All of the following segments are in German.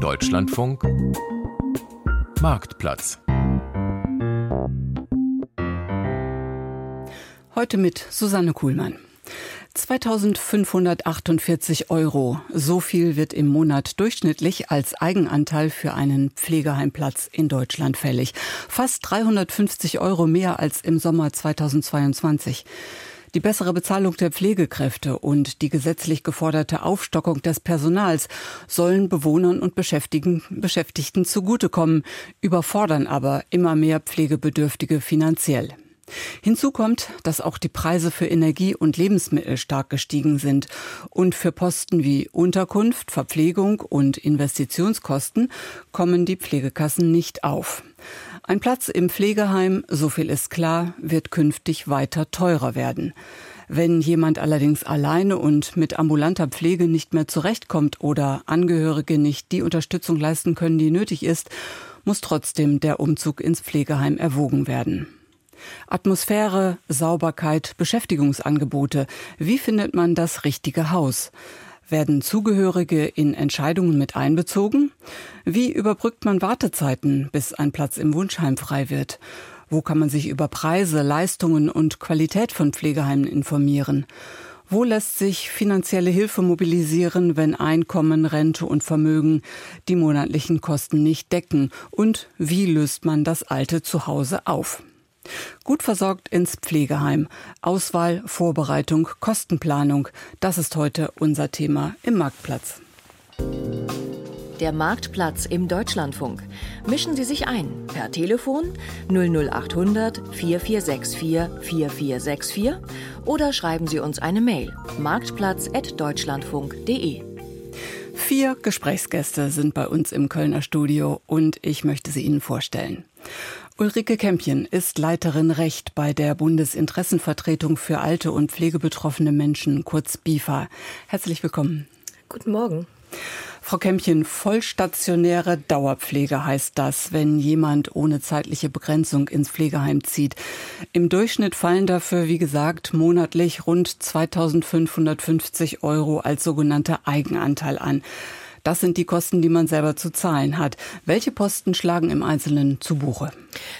Deutschlandfunk Marktplatz. Heute mit Susanne Kuhlmann. 2548 Euro. So viel wird im Monat durchschnittlich als Eigenanteil für einen Pflegeheimplatz in Deutschland fällig. Fast 350 Euro mehr als im Sommer 2022. Die bessere Bezahlung der Pflegekräfte und die gesetzlich geforderte Aufstockung des Personals sollen Bewohnern und Beschäftigten, Beschäftigten zugutekommen, überfordern aber immer mehr Pflegebedürftige finanziell. Hinzu kommt, dass auch die Preise für Energie und Lebensmittel stark gestiegen sind und für Posten wie Unterkunft, Verpflegung und Investitionskosten kommen die Pflegekassen nicht auf. Ein Platz im Pflegeheim, so viel ist klar, wird künftig weiter teurer werden. Wenn jemand allerdings alleine und mit ambulanter Pflege nicht mehr zurechtkommt oder Angehörige nicht die Unterstützung leisten können, die nötig ist, muss trotzdem der Umzug ins Pflegeheim erwogen werden. Atmosphäre, Sauberkeit, Beschäftigungsangebote. Wie findet man das richtige Haus? Werden Zugehörige in Entscheidungen mit einbezogen? Wie überbrückt man Wartezeiten, bis ein Platz im Wunschheim frei wird? Wo kann man sich über Preise, Leistungen und Qualität von Pflegeheimen informieren? Wo lässt sich finanzielle Hilfe mobilisieren, wenn Einkommen, Rente und Vermögen die monatlichen Kosten nicht decken? Und wie löst man das alte Zuhause auf? Gut versorgt ins Pflegeheim. Auswahl, Vorbereitung, Kostenplanung. Das ist heute unser Thema im Marktplatz. Der Marktplatz im Deutschlandfunk. Mischen Sie sich ein per Telefon 00800 4464 4464 oder schreiben Sie uns eine Mail marktplatz.deutschlandfunk.de. Vier Gesprächsgäste sind bei uns im Kölner Studio und ich möchte sie Ihnen vorstellen. Ulrike Kämpchen ist Leiterin Recht bei der Bundesinteressenvertretung für alte und pflegebetroffene Menschen, kurz BIFA. Herzlich willkommen. Guten Morgen. Frau Kämpchen, vollstationäre Dauerpflege heißt das, wenn jemand ohne zeitliche Begrenzung ins Pflegeheim zieht. Im Durchschnitt fallen dafür, wie gesagt, monatlich rund 2550 Euro als sogenannter Eigenanteil an. Das sind die Kosten, die man selber zu zahlen hat. Welche Posten schlagen im Einzelnen zu Buche?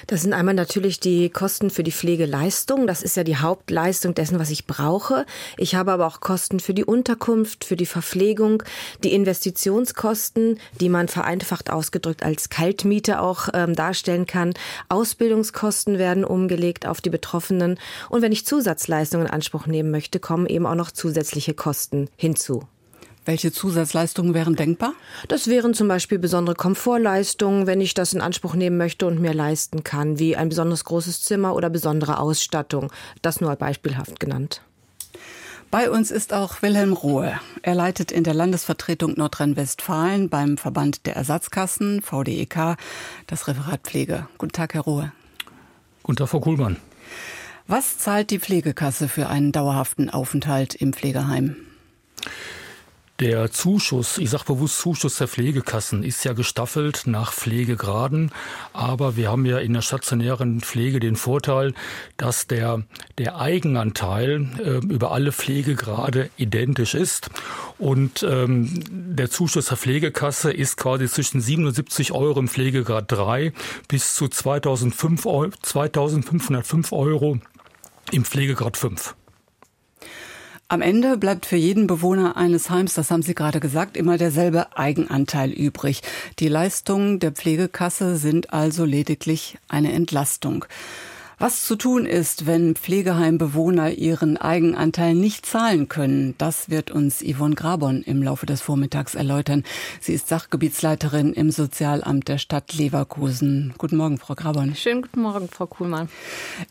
Das sind einmal natürlich die Kosten für die Pflegeleistung. Das ist ja die Hauptleistung dessen, was ich brauche. Ich habe aber auch Kosten für die Unterkunft, für die Verpflegung, die Investitionskosten, die man vereinfacht ausgedrückt als Kaltmiete auch ähm, darstellen kann. Ausbildungskosten werden umgelegt auf die Betroffenen. Und wenn ich Zusatzleistungen in Anspruch nehmen möchte, kommen eben auch noch zusätzliche Kosten hinzu. Welche Zusatzleistungen wären denkbar? Das wären zum Beispiel besondere Komfortleistungen, wenn ich das in Anspruch nehmen möchte und mir leisten kann, wie ein besonders großes Zimmer oder besondere Ausstattung. Das nur beispielhaft genannt. Bei uns ist auch Wilhelm Rohe. Er leitet in der Landesvertretung Nordrhein-Westfalen beim Verband der Ersatzkassen, VDEK, das Referat Pflege. Guten Tag, Herr Rohe. Guten Tag, Frau Kuhlmann. Was zahlt die Pflegekasse für einen dauerhaften Aufenthalt im Pflegeheim? Der Zuschuss, ich sage bewusst Zuschuss der Pflegekassen, ist ja gestaffelt nach Pflegegraden. Aber wir haben ja in der stationären Pflege den Vorteil, dass der, der Eigenanteil äh, über alle Pflegegrade identisch ist. Und ähm, der Zuschuss der Pflegekasse ist quasi zwischen 77 Euro im Pflegegrad 3 bis zu 2005, 2505 Euro im Pflegegrad 5. Am Ende bleibt für jeden Bewohner eines Heims, das haben Sie gerade gesagt, immer derselbe Eigenanteil übrig. Die Leistungen der Pflegekasse sind also lediglich eine Entlastung. Was zu tun ist, wenn Pflegeheimbewohner ihren Eigenanteil nicht zahlen können, das wird uns Yvonne Grabon im Laufe des Vormittags erläutern. Sie ist Sachgebietsleiterin im Sozialamt der Stadt Leverkusen. Guten Morgen, Frau Grabon. Schönen guten Morgen, Frau Kuhlmann.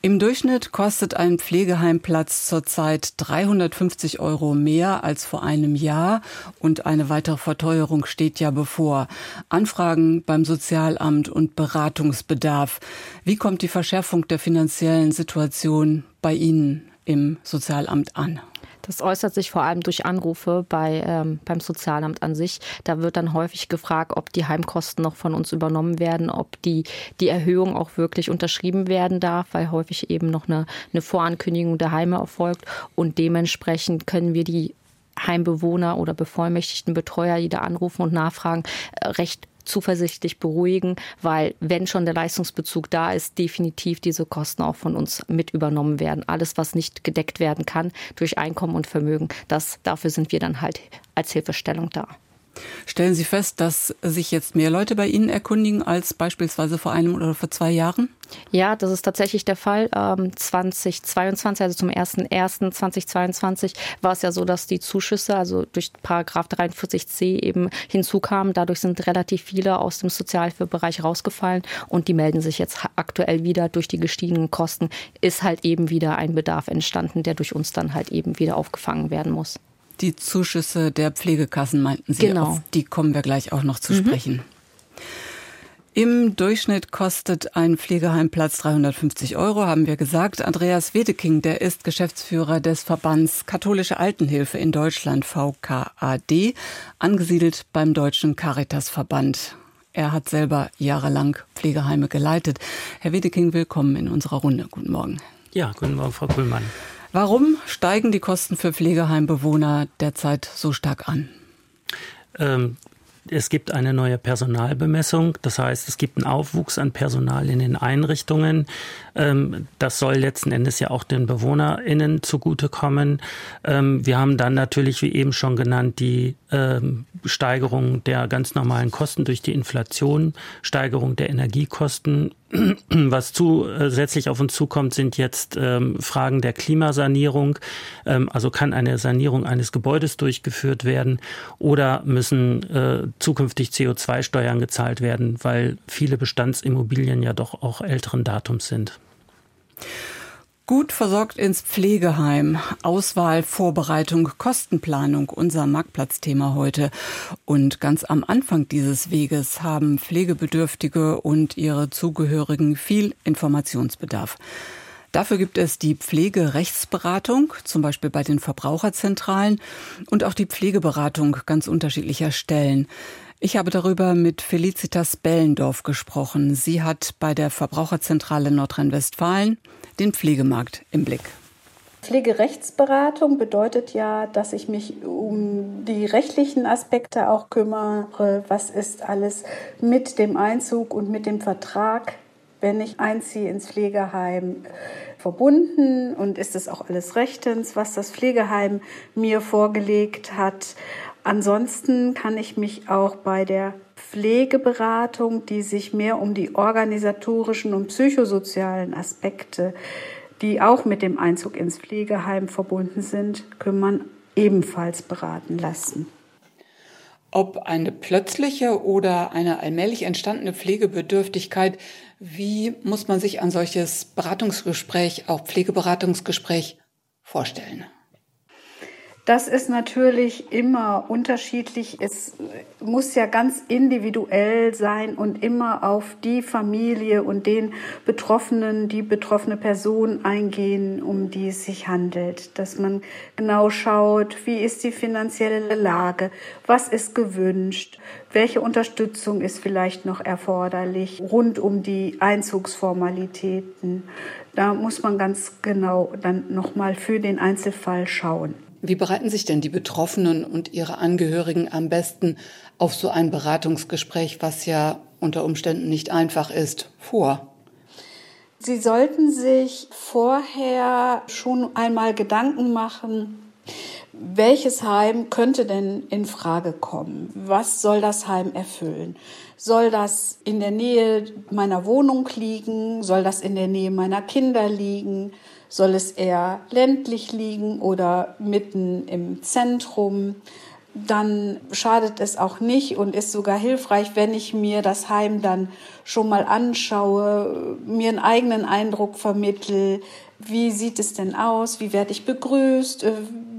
Im Durchschnitt kostet ein Pflegeheimplatz zurzeit 350 Euro mehr als vor einem Jahr und eine weitere Verteuerung steht ja bevor. Anfragen beim Sozialamt und Beratungsbedarf. Wie kommt die Verschärfung der Finanzierung finanziellen Situation bei Ihnen im Sozialamt an? Das äußert sich vor allem durch Anrufe bei, ähm, beim Sozialamt an sich. Da wird dann häufig gefragt, ob die Heimkosten noch von uns übernommen werden, ob die, die Erhöhung auch wirklich unterschrieben werden darf, weil häufig eben noch eine, eine Vorankündigung der Heime erfolgt. Und dementsprechend können wir die Heimbewohner oder bevollmächtigten Betreuer, die da anrufen und nachfragen, äh, recht zuversichtlich beruhigen, weil wenn schon der Leistungsbezug da ist, definitiv diese Kosten auch von uns mit übernommen werden. Alles, was nicht gedeckt werden kann durch Einkommen und Vermögen, das, dafür sind wir dann halt als Hilfestellung da. Stellen Sie fest, dass sich jetzt mehr Leute bei Ihnen erkundigen als beispielsweise vor einem oder vor zwei Jahren? Ja, das ist tatsächlich der Fall. 2022, ähm, also zum 01.01.2022 war es ja so, dass die Zuschüsse, also durch Paragraph 43c eben hinzukamen. Dadurch sind relativ viele aus dem Sozialhilfebereich rausgefallen und die melden sich jetzt aktuell wieder durch die gestiegenen Kosten. Ist halt eben wieder ein Bedarf entstanden, der durch uns dann halt eben wieder aufgefangen werden muss. Die Zuschüsse der Pflegekassen meinten Sie. Genau. Auf die kommen wir gleich auch noch zu mhm. sprechen. Im Durchschnitt kostet ein Pflegeheimplatz 350 Euro, haben wir gesagt. Andreas Wedeking, der ist Geschäftsführer des Verbands Katholische Altenhilfe in Deutschland, VKAD, angesiedelt beim Deutschen Caritasverband. Er hat selber jahrelang Pflegeheime geleitet. Herr Wedeking, willkommen in unserer Runde. Guten Morgen. Ja, guten Morgen, Frau Kuhlmann. Warum steigen die Kosten für Pflegeheimbewohner derzeit so stark an? Ähm, es gibt eine neue Personalbemessung. Das heißt, es gibt einen Aufwuchs an Personal in den Einrichtungen. Ähm, das soll letzten Endes ja auch den BewohnerInnen zugutekommen. Ähm, wir haben dann natürlich, wie eben schon genannt, die Steigerung der ganz normalen Kosten durch die Inflation, Steigerung der Energiekosten. Was zusätzlich auf uns zukommt, sind jetzt ähm, Fragen der Klimasanierung. Ähm, also kann eine Sanierung eines Gebäudes durchgeführt werden oder müssen äh, zukünftig CO2-Steuern gezahlt werden, weil viele Bestandsimmobilien ja doch auch älteren Datums sind. Gut versorgt ins Pflegeheim. Auswahl, Vorbereitung, Kostenplanung, unser Marktplatzthema heute. Und ganz am Anfang dieses Weges haben Pflegebedürftige und ihre Zugehörigen viel Informationsbedarf. Dafür gibt es die Pflegerechtsberatung, zum Beispiel bei den Verbraucherzentralen, und auch die Pflegeberatung ganz unterschiedlicher Stellen. Ich habe darüber mit Felicitas Bellendorf gesprochen. Sie hat bei der Verbraucherzentrale Nordrhein-Westfalen den Pflegemarkt im Blick. Pflegerechtsberatung bedeutet ja, dass ich mich um die rechtlichen Aspekte auch kümmere. Was ist alles mit dem Einzug und mit dem Vertrag, wenn ich einziehe ins Pflegeheim, verbunden und ist es auch alles rechtens, was das Pflegeheim mir vorgelegt hat. Ansonsten kann ich mich auch bei der Pflegeberatung, die sich mehr um die organisatorischen und psychosozialen Aspekte, die auch mit dem Einzug ins Pflegeheim verbunden sind, kümmern, ebenfalls beraten lassen. Ob eine plötzliche oder eine allmählich entstandene Pflegebedürftigkeit, wie muss man sich ein solches Beratungsgespräch, auch Pflegeberatungsgespräch vorstellen? Das ist natürlich immer unterschiedlich. Es muss ja ganz individuell sein und immer auf die Familie und den Betroffenen, die betroffene Person eingehen, um die es sich handelt. Dass man genau schaut, wie ist die finanzielle Lage, was ist gewünscht, welche Unterstützung ist vielleicht noch erforderlich rund um die Einzugsformalitäten. Da muss man ganz genau dann nochmal für den Einzelfall schauen. Wie bereiten sich denn die Betroffenen und ihre Angehörigen am besten auf so ein Beratungsgespräch, was ja unter Umständen nicht einfach ist, vor? Sie sollten sich vorher schon einmal Gedanken machen, welches Heim könnte denn in Frage kommen? Was soll das Heim erfüllen? Soll das in der Nähe meiner Wohnung liegen? Soll das in der Nähe meiner Kinder liegen? Soll es eher ländlich liegen oder mitten im Zentrum? Dann schadet es auch nicht und ist sogar hilfreich, wenn ich mir das Heim dann schon mal anschaue, mir einen eigenen Eindruck vermittel. Wie sieht es denn aus? Wie werde ich begrüßt? Äh,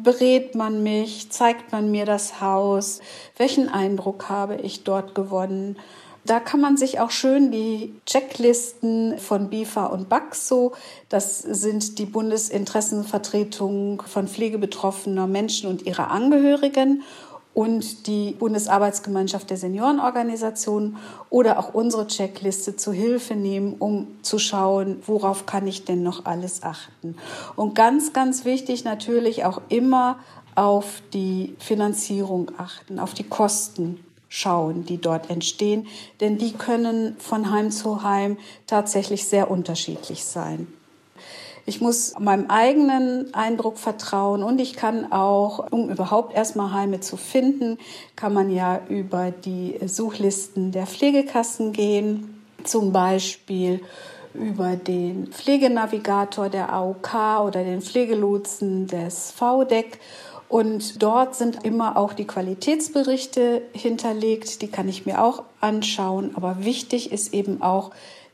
berät man mich? Zeigt man mir das Haus? Welchen Eindruck habe ich dort gewonnen? Da kann man sich auch schön die Checklisten von BIFA und BAXO, das sind die Bundesinteressenvertretungen von pflegebetroffener Menschen und ihrer Angehörigen und die Bundesarbeitsgemeinschaft der Seniorenorganisationen oder auch unsere Checkliste zu Hilfe nehmen, um zu schauen, worauf kann ich denn noch alles achten. Und ganz, ganz wichtig natürlich auch immer auf die Finanzierung achten, auf die Kosten schauen, die dort entstehen, denn die können von Heim zu Heim tatsächlich sehr unterschiedlich sein. Ich muss meinem eigenen Eindruck vertrauen und ich kann auch, um überhaupt erstmal Heime zu finden, kann man ja über die Suchlisten der Pflegekassen gehen, zum Beispiel über den Pflegenavigator der AOK oder den Pflegelotsen des VDEC. Und dort sind immer auch die Qualitätsberichte hinterlegt, die kann ich mir auch anschauen. Aber wichtig ist eben auch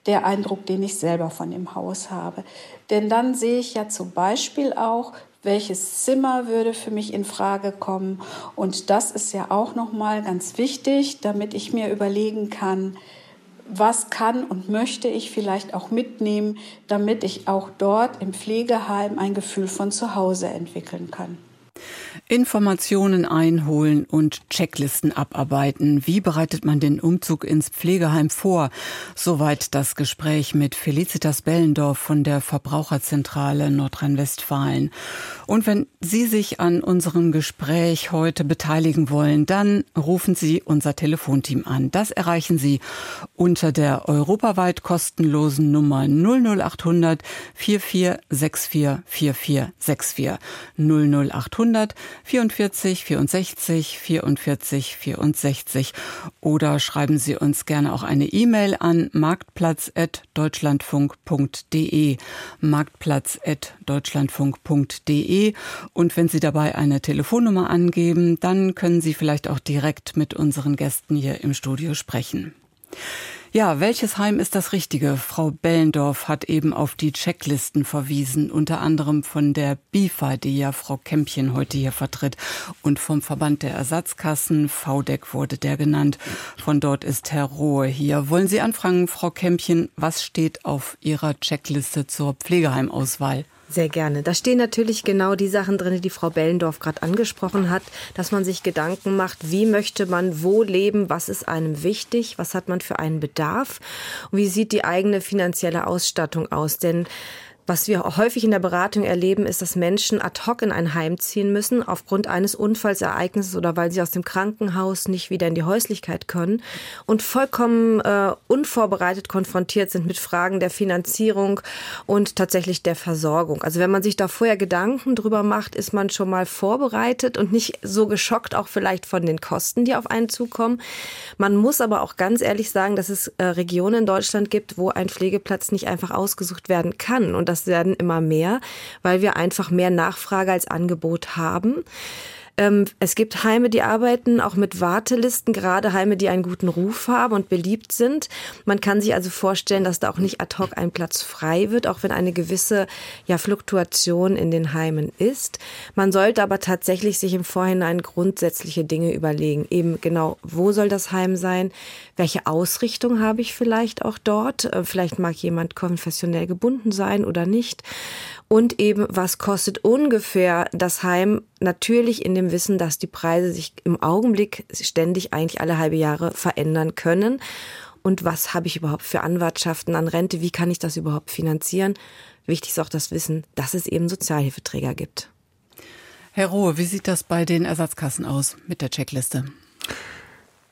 der Eindruck, den ich selber von dem Haus habe. Denn dann sehe ich ja zum Beispiel auch, welches Zimmer würde für mich in Frage kommen. Und das ist ja auch nochmal ganz wichtig, damit ich mir überlegen kann, was kann und möchte ich vielleicht auch mitnehmen, damit ich auch dort im Pflegeheim ein Gefühl von Zuhause entwickeln kann. Informationen einholen und Checklisten abarbeiten. Wie bereitet man den Umzug ins Pflegeheim vor? Soweit das Gespräch mit Felicitas Bellendorf von der Verbraucherzentrale Nordrhein-Westfalen. Und wenn Sie sich an unserem Gespräch heute beteiligen wollen, dann rufen Sie unser Telefonteam an. Das erreichen Sie unter der europaweit kostenlosen Nummer 00800 4464 4464 00800 44 64 44 64 oder schreiben Sie uns gerne auch eine E-Mail an marktplatz.deutschlandfunk.de marktplatz.deutschlandfunk.de und wenn Sie dabei eine Telefonnummer angeben, dann können Sie vielleicht auch direkt mit unseren Gästen hier im Studio sprechen. Ja, welches Heim ist das Richtige? Frau Bellendorf hat eben auf die Checklisten verwiesen, unter anderem von der BIFA, die ja Frau Kämpchen heute hier vertritt, und vom Verband der Ersatzkassen, VDEC wurde der genannt. Von dort ist Herr Rohe hier. Wollen Sie anfangen, Frau Kämpchen, was steht auf Ihrer Checkliste zur Pflegeheimauswahl? Sehr gerne. Da stehen natürlich genau die Sachen drin, die Frau Bellendorf gerade angesprochen hat, dass man sich Gedanken macht, wie möchte man wo leben, was ist einem wichtig, was hat man für einen Bedarf und wie sieht die eigene finanzielle Ausstattung aus. Denn was wir häufig in der Beratung erleben, ist, dass Menschen ad hoc in ein Heim ziehen müssen, aufgrund eines Unfallsereignisses oder weil sie aus dem Krankenhaus nicht wieder in die Häuslichkeit können und vollkommen äh, unvorbereitet konfrontiert sind mit Fragen der Finanzierung und tatsächlich der Versorgung. Also wenn man sich da vorher Gedanken drüber macht, ist man schon mal vorbereitet und nicht so geschockt auch vielleicht von den Kosten, die auf einen zukommen. Man muss aber auch ganz ehrlich sagen, dass es äh, Regionen in Deutschland gibt, wo ein Pflegeplatz nicht einfach ausgesucht werden kann und das werden immer mehr, weil wir einfach mehr Nachfrage als Angebot haben. Ähm, es gibt Heime, die arbeiten auch mit Wartelisten, gerade Heime, die einen guten Ruf haben und beliebt sind. Man kann sich also vorstellen, dass da auch nicht ad hoc ein Platz frei wird, auch wenn eine gewisse ja, Fluktuation in den Heimen ist. Man sollte aber tatsächlich sich im Vorhinein grundsätzliche Dinge überlegen. Eben genau, wo soll das Heim sein? Welche Ausrichtung habe ich vielleicht auch dort? Äh, vielleicht mag jemand konfessionell gebunden sein oder nicht und eben, was kostet ungefähr das Heim, natürlich in dem Wissen, dass die Preise sich im Augenblick ständig eigentlich alle halbe Jahre verändern können. Und was habe ich überhaupt für Anwartschaften an Rente? Wie kann ich das überhaupt finanzieren? Wichtig ist auch das Wissen, dass es eben Sozialhilfeträger gibt. Herr Rohe, wie sieht das bei den Ersatzkassen aus mit der Checkliste?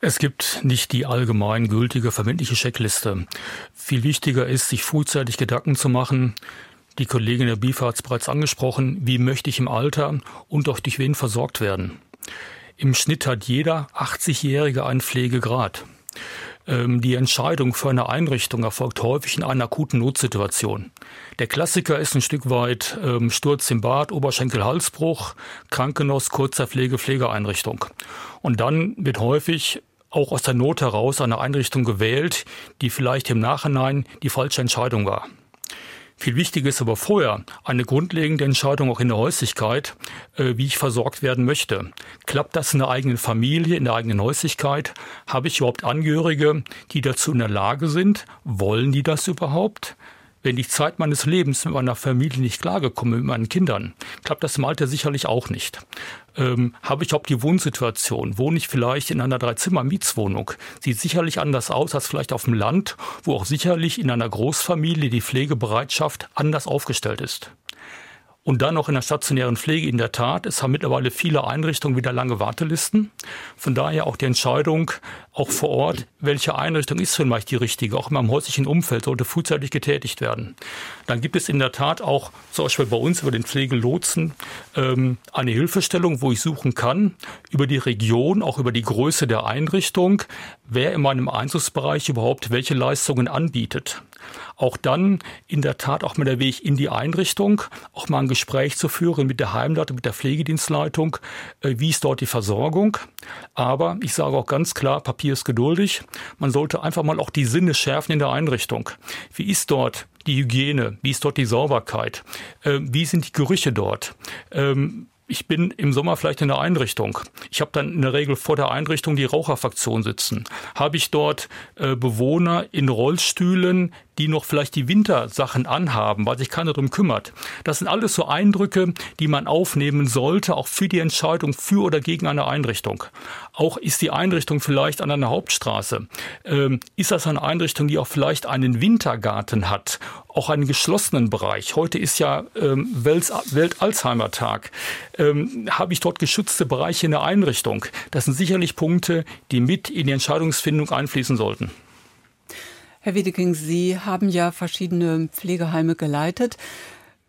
Es gibt nicht die allgemein gültige verbindliche Checkliste. Viel wichtiger ist, sich frühzeitig Gedanken zu machen, die Kollegin der BIFA hat es bereits angesprochen, wie möchte ich im Alter und auch durch wen versorgt werden. Im Schnitt hat jeder 80-Jährige einen Pflegegrad. Ähm, die Entscheidung für eine Einrichtung erfolgt häufig in einer akuten Notsituation. Der Klassiker ist ein Stück weit ähm, Sturz im Bad, Oberschenkel, Halsbruch, Krankenhaus, kurzer Pflege, Pflegeeinrichtung. Und dann wird häufig auch aus der Not heraus eine Einrichtung gewählt, die vielleicht im Nachhinein die falsche Entscheidung war. Viel wichtiger ist aber vorher eine grundlegende Entscheidung auch in der Häuslichkeit, äh, wie ich versorgt werden möchte. Klappt das in der eigenen Familie, in der eigenen Häuslichkeit? Habe ich überhaupt Angehörige, die dazu in der Lage sind? Wollen die das überhaupt? Wenn ich Zeit meines Lebens mit meiner Familie nicht klargekomme, mit meinen Kindern, klappt das im Alter sicherlich auch nicht. Ähm, habe ich überhaupt die Wohnsituation? Wohne ich vielleicht in einer Dreizimmer-Mietswohnung? Sieht sicherlich anders aus als vielleicht auf dem Land, wo auch sicherlich in einer Großfamilie die Pflegebereitschaft anders aufgestellt ist. Und dann noch in der stationären Pflege in der Tat. Es haben mittlerweile viele Einrichtungen wieder lange Wartelisten. Von daher auch die Entscheidung, auch vor Ort, welche Einrichtung ist vielleicht die richtige, auch in meinem häuslichen Umfeld, sollte frühzeitig getätigt werden. Dann gibt es in der Tat auch, zum Beispiel bei uns über den Pflegelotsen, ähm, eine Hilfestellung, wo ich suchen kann, über die Region, auch über die Größe der Einrichtung, wer in meinem Einzugsbereich überhaupt welche Leistungen anbietet auch dann in der Tat auch mal der Weg in die Einrichtung, auch mal ein Gespräch zu führen mit der Heimleitung, mit der Pflegedienstleitung, äh, wie ist dort die Versorgung. Aber ich sage auch ganz klar, Papier ist geduldig. Man sollte einfach mal auch die Sinne schärfen in der Einrichtung. Wie ist dort die Hygiene? Wie ist dort die Sauberkeit? Äh, wie sind die Gerüche dort? Ähm, ich bin im Sommer vielleicht in der Einrichtung. Ich habe dann in der Regel vor der Einrichtung die Raucherfraktion sitzen. Habe ich dort äh, Bewohner in Rollstühlen, die noch vielleicht die Wintersachen anhaben, weil sich keiner darum kümmert. Das sind alles so Eindrücke, die man aufnehmen sollte, auch für die Entscheidung für oder gegen eine Einrichtung. Auch ist die Einrichtung vielleicht an einer Hauptstraße. Ähm, ist das eine Einrichtung, die auch vielleicht einen Wintergarten hat, auch einen geschlossenen Bereich? Heute ist ja ähm, Welt-Alzheimer-Tag. Ähm, Habe ich dort geschützte Bereiche in der Einrichtung? Das sind sicherlich Punkte, die mit in die Entscheidungsfindung einfließen sollten. Herr Wiedeking, Sie haben ja verschiedene Pflegeheime geleitet.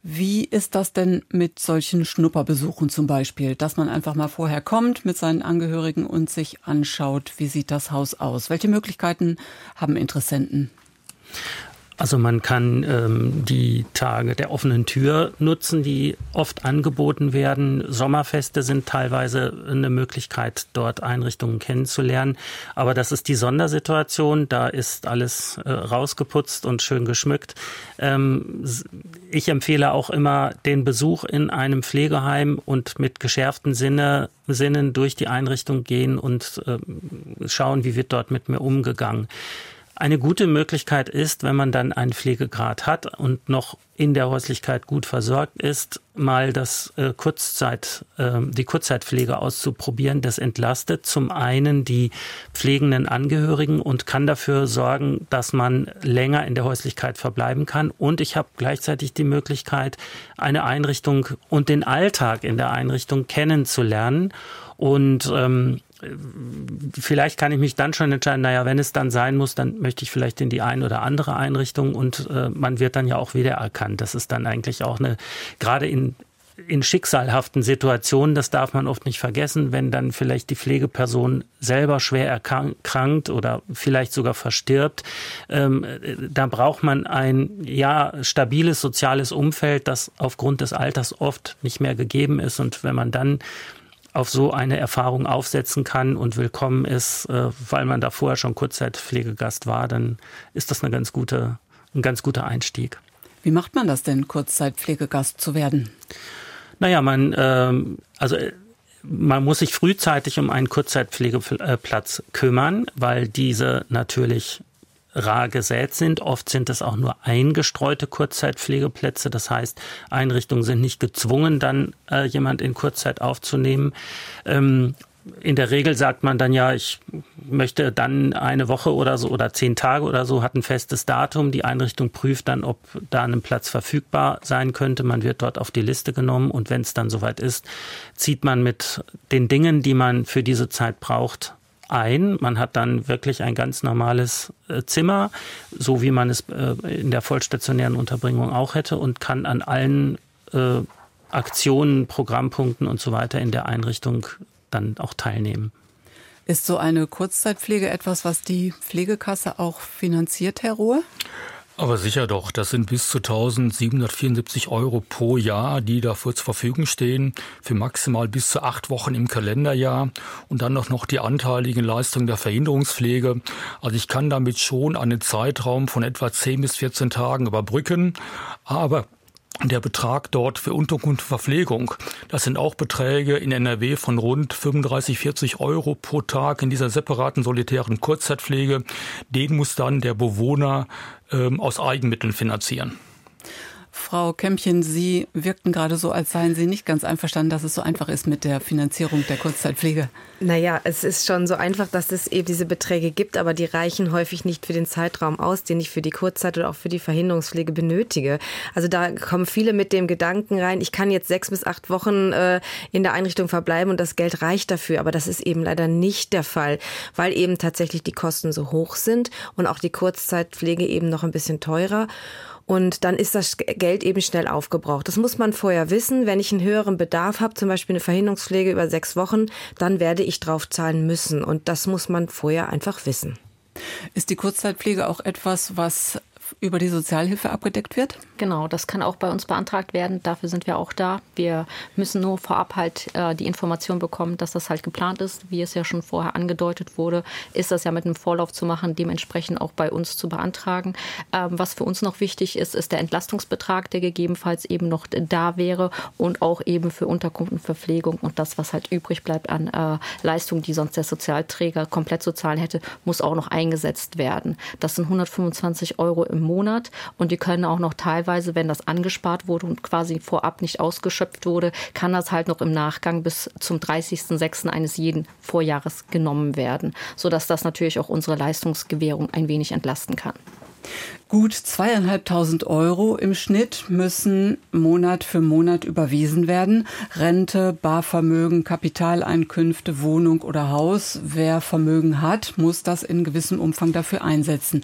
Wie ist das denn mit solchen Schnupperbesuchen zum Beispiel, dass man einfach mal vorher kommt mit seinen Angehörigen und sich anschaut, wie sieht das Haus aus? Welche Möglichkeiten haben Interessenten? Also man kann ähm, die Tage der offenen Tür nutzen, die oft angeboten werden. Sommerfeste sind teilweise eine Möglichkeit, dort Einrichtungen kennenzulernen. Aber das ist die Sondersituation. Da ist alles äh, rausgeputzt und schön geschmückt. Ähm, ich empfehle auch immer den Besuch in einem Pflegeheim und mit geschärften Sinne, Sinnen durch die Einrichtung gehen und äh, schauen, wie wird dort mit mir umgegangen. Eine gute Möglichkeit ist, wenn man dann einen Pflegegrad hat und noch in der Häuslichkeit gut versorgt ist, mal das äh, Kurzzeit, äh, die Kurzzeitpflege auszuprobieren. Das entlastet zum einen die pflegenden Angehörigen und kann dafür sorgen, dass man länger in der Häuslichkeit verbleiben kann. Und ich habe gleichzeitig die Möglichkeit, eine Einrichtung und den Alltag in der Einrichtung kennenzulernen. Und ähm, vielleicht kann ich mich dann schon entscheiden, naja, wenn es dann sein muss, dann möchte ich vielleicht in die eine oder andere Einrichtung und äh, man wird dann ja auch wiedererkannt. Das ist dann eigentlich auch eine, gerade in in schicksalhaften Situationen, das darf man oft nicht vergessen, wenn dann vielleicht die Pflegeperson selber schwer erkrankt oder vielleicht sogar verstirbt, ähm, da braucht man ein ja stabiles soziales Umfeld, das aufgrund des Alters oft nicht mehr gegeben ist. Und wenn man dann auf so eine Erfahrung aufsetzen kann und willkommen ist, äh, weil man da vorher schon Kurzzeitpflegegast war, dann ist das eine ganz gute, ein ganz guter Einstieg. Wie macht man das denn, Kurzzeitpflegegast zu werden? Naja, man, ähm, also äh, man muss sich frühzeitig um einen Kurzzeitpflegeplatz kümmern, weil diese natürlich rar gesät sind. Oft sind es auch nur eingestreute Kurzzeitpflegeplätze. Das heißt, Einrichtungen sind nicht gezwungen, dann äh, jemand in Kurzzeit aufzunehmen. Ähm, in der Regel sagt man dann ja, ich möchte dann eine Woche oder so oder zehn Tage oder so, hat ein festes Datum. Die Einrichtung prüft dann, ob da ein Platz verfügbar sein könnte. Man wird dort auf die Liste genommen und wenn es dann soweit ist, zieht man mit den Dingen, die man für diese Zeit braucht, ein. Man hat dann wirklich ein ganz normales äh, Zimmer, so wie man es äh, in der vollstationären Unterbringung auch hätte und kann an allen äh, Aktionen, Programmpunkten und so weiter in der Einrichtung dann auch teilnehmen. Ist so eine Kurzzeitpflege etwas, was die Pflegekasse auch finanziert, Herr Ruhe? Aber sicher doch, das sind bis zu 1774 Euro pro Jahr, die dafür zur Verfügung stehen, für maximal bis zu acht Wochen im Kalenderjahr und dann noch, die anteiligen Leistungen der Verhinderungspflege. Also ich kann damit schon einen Zeitraum von etwa 10 bis 14 Tagen überbrücken, aber der Betrag dort für Unterkunft und Verpflegung, das sind auch Beträge in NRW von rund 35, 40 Euro pro Tag in dieser separaten solitären Kurzzeitpflege. Den muss dann der Bewohner ähm, aus Eigenmitteln finanzieren. Frau Kämmchen, Sie wirkten gerade so, als seien Sie nicht ganz einverstanden, dass es so einfach ist mit der Finanzierung der Kurzzeitpflege. Naja, es ist schon so einfach, dass es eben diese Beträge gibt, aber die reichen häufig nicht für den Zeitraum aus, den ich für die Kurzzeit oder auch für die Verhinderungspflege benötige. Also da kommen viele mit dem Gedanken rein, ich kann jetzt sechs bis acht Wochen äh, in der Einrichtung verbleiben und das Geld reicht dafür. Aber das ist eben leider nicht der Fall, weil eben tatsächlich die Kosten so hoch sind und auch die Kurzzeitpflege eben noch ein bisschen teurer. Und dann ist das Geld eben schnell aufgebraucht. Das muss man vorher wissen. Wenn ich einen höheren Bedarf habe, zum Beispiel eine Verhinderungspflege über sechs Wochen, dann werde ich drauf zahlen müssen. Und das muss man vorher einfach wissen. Ist die Kurzzeitpflege auch etwas, was über die Sozialhilfe abgedeckt wird? Genau, das kann auch bei uns beantragt werden. Dafür sind wir auch da. Wir müssen nur vorab halt äh, die Information bekommen, dass das halt geplant ist. Wie es ja schon vorher angedeutet wurde, ist das ja mit einem Vorlauf zu machen, dementsprechend auch bei uns zu beantragen. Ähm, was für uns noch wichtig ist, ist der Entlastungsbetrag, der gegebenenfalls eben noch da wäre und auch eben für Unterkunft und Verpflegung und das, was halt übrig bleibt an äh, Leistungen, die sonst der Sozialträger komplett zu zahlen hätte, muss auch noch eingesetzt werden. Das sind 125 Euro im Monat und die können auch noch teilweise, wenn das angespart wurde und quasi vorab nicht ausgeschöpft wurde, kann das halt noch im Nachgang bis zum 30.06. eines jeden Vorjahres genommen werden, sodass das natürlich auch unsere Leistungsgewährung ein wenig entlasten kann. Gut zweieinhalbtausend Euro im Schnitt müssen Monat für Monat überwiesen werden. Rente, Barvermögen, Kapitaleinkünfte, Wohnung oder Haus. Wer Vermögen hat, muss das in gewissem Umfang dafür einsetzen.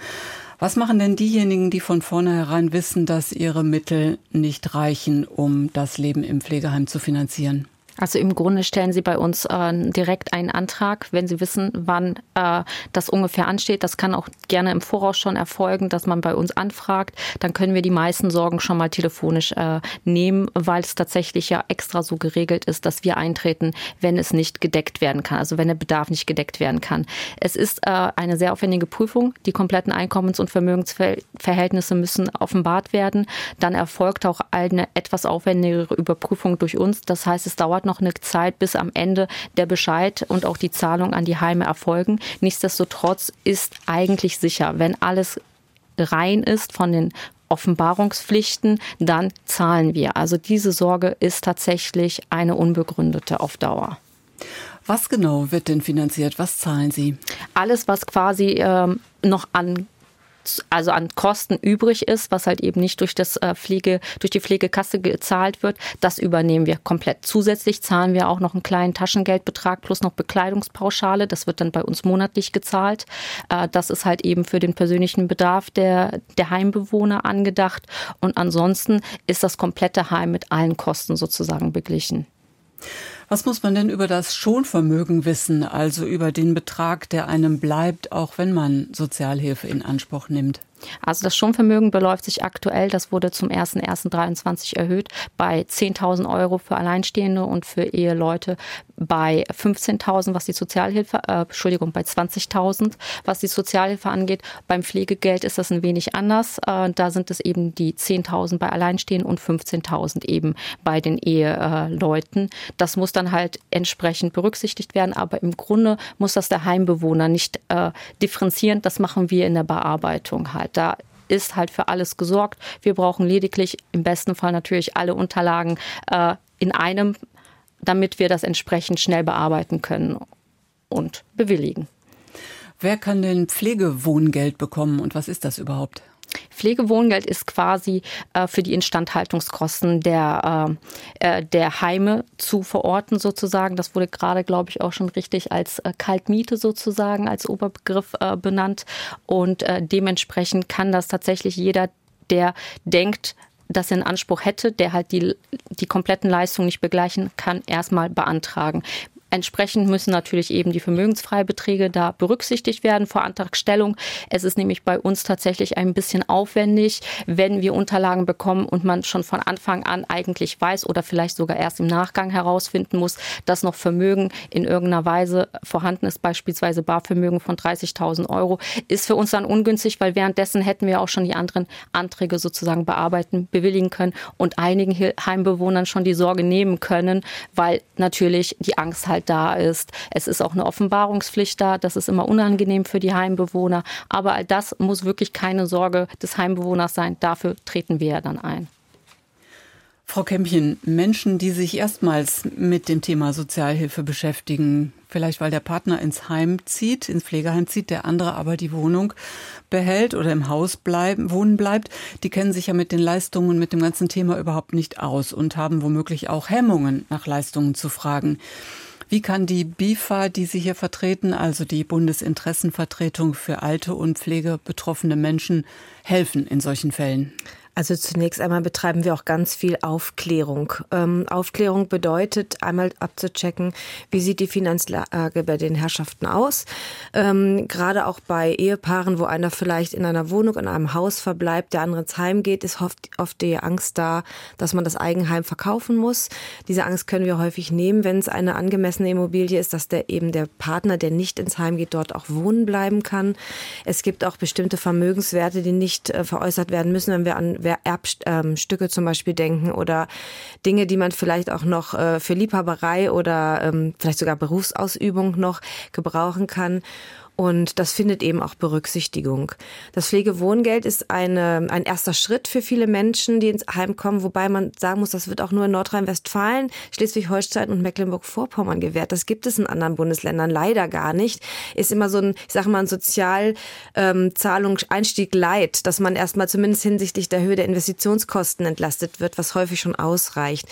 Was machen denn diejenigen, die von vornherein wissen, dass ihre Mittel nicht reichen, um das Leben im Pflegeheim zu finanzieren? Also im Grunde stellen Sie bei uns äh, direkt einen Antrag, wenn Sie wissen, wann äh, das ungefähr ansteht. Das kann auch gerne im Voraus schon erfolgen, dass man bei uns anfragt. Dann können wir die meisten Sorgen schon mal telefonisch äh, nehmen, weil es tatsächlich ja extra so geregelt ist, dass wir eintreten, wenn es nicht gedeckt werden kann, also wenn der Bedarf nicht gedeckt werden kann. Es ist äh, eine sehr aufwendige Prüfung. Die kompletten Einkommens- und Vermögensverhältnisse müssen offenbart werden. Dann erfolgt auch eine etwas aufwendigere Überprüfung durch uns. Das heißt, es dauert noch eine Zeit, bis am Ende der Bescheid und auch die Zahlung an die Heime erfolgen. Nichtsdestotrotz ist eigentlich sicher, wenn alles rein ist von den Offenbarungspflichten, dann zahlen wir. Also diese Sorge ist tatsächlich eine unbegründete auf Dauer. Was genau wird denn finanziert? Was zahlen Sie? Alles, was quasi ähm, noch an also an Kosten übrig ist, was halt eben nicht durch das äh, Pflege, durch die Pflegekasse gezahlt wird, das übernehmen wir komplett. Zusätzlich zahlen wir auch noch einen kleinen Taschengeldbetrag plus noch Bekleidungspauschale. Das wird dann bei uns monatlich gezahlt. Äh, das ist halt eben für den persönlichen Bedarf der, der Heimbewohner angedacht. Und ansonsten ist das komplette Heim mit allen Kosten sozusagen beglichen. Was muss man denn über das Schonvermögen wissen, also über den Betrag, der einem bleibt, auch wenn man Sozialhilfe in Anspruch nimmt? Also das Schonvermögen beläuft sich aktuell, das wurde zum 01.01.23 erhöht, bei 10.000 Euro für Alleinstehende und für Eheleute bei 15.000, was die Sozialhilfe, äh, Entschuldigung, bei 20.000, was die Sozialhilfe angeht. Beim Pflegegeld ist das ein wenig anders. Äh, da sind es eben die 10.000 bei Alleinstehenden und 15.000 eben bei den Eheleuten. Das muss dann halt entsprechend berücksichtigt werden, aber im Grunde muss das der Heimbewohner nicht äh, differenzieren. Das machen wir in der Bearbeitung halt. Da ist halt für alles gesorgt. Wir brauchen lediglich im besten Fall natürlich alle Unterlagen äh, in einem, damit wir das entsprechend schnell bearbeiten können und bewilligen. Wer kann denn Pflegewohngeld bekommen und was ist das überhaupt? Pflegewohngeld ist quasi äh, für die Instandhaltungskosten der, äh, äh, der Heime zu verorten sozusagen. Das wurde gerade, glaube ich, auch schon richtig als äh, Kaltmiete sozusagen als Oberbegriff äh, benannt. Und äh, dementsprechend kann das tatsächlich jeder, der denkt, das in Anspruch hätte, der halt die, die kompletten Leistungen nicht begleichen kann, erstmal beantragen. Entsprechend müssen natürlich eben die Vermögensfreibeträge da berücksichtigt werden vor Antragstellung. Es ist nämlich bei uns tatsächlich ein bisschen aufwendig, wenn wir Unterlagen bekommen und man schon von Anfang an eigentlich weiß oder vielleicht sogar erst im Nachgang herausfinden muss, dass noch Vermögen in irgendeiner Weise vorhanden ist, beispielsweise Barvermögen von 30.000 Euro, ist für uns dann ungünstig, weil währenddessen hätten wir auch schon die anderen Anträge sozusagen bearbeiten, bewilligen können und einigen Heimbewohnern schon die Sorge nehmen können, weil natürlich die Angst halt halt da ist. Es ist auch eine Offenbarungspflicht da. Das ist immer unangenehm für die Heimbewohner. Aber all das muss wirklich keine Sorge des Heimbewohners sein. Dafür treten wir ja dann ein. Frau Kämpchen, Menschen, die sich erstmals mit dem Thema Sozialhilfe beschäftigen, vielleicht weil der Partner ins Heim zieht, ins Pflegeheim zieht, der andere aber die Wohnung behält oder im Haus bleiben, wohnen bleibt, die kennen sich ja mit den Leistungen, mit dem ganzen Thema überhaupt nicht aus und haben womöglich auch Hemmungen, nach Leistungen zu fragen. Wie kann die BIFA, die Sie hier vertreten, also die Bundesinteressenvertretung für alte und pflegebetroffene Menschen, helfen in solchen Fällen? Also zunächst einmal betreiben wir auch ganz viel Aufklärung. Ähm, Aufklärung bedeutet einmal abzuchecken, wie sieht die Finanzlage bei den Herrschaften aus. Ähm, gerade auch bei Ehepaaren, wo einer vielleicht in einer Wohnung, in einem Haus verbleibt, der andere ins Heim geht, ist oft, oft die Angst da, dass man das Eigenheim verkaufen muss. Diese Angst können wir häufig nehmen, wenn es eine angemessene Immobilie ist, dass der eben der Partner, der nicht ins Heim geht, dort auch wohnen bleiben kann. Es gibt auch bestimmte Vermögenswerte, die nicht äh, veräußert werden müssen, wenn wir an Erbstücke ähm, zum Beispiel denken oder Dinge, die man vielleicht auch noch äh, für Liebhaberei oder ähm, vielleicht sogar Berufsausübung noch gebrauchen kann. Und das findet eben auch Berücksichtigung. Das Pflegewohngeld ist eine, ein erster Schritt für viele Menschen, die ins Heim kommen, wobei man sagen muss, das wird auch nur in Nordrhein-Westfalen, Schleswig-Holstein und Mecklenburg-Vorpommern gewährt. Das gibt es in anderen Bundesländern leider gar nicht. Ist immer so ein, ich sage mal, ein Sozialzahlungseinstieg ähm, leid, dass man erstmal zumindest hinsichtlich der Höhe der Investitionskosten entlastet wird, was häufig schon ausreicht.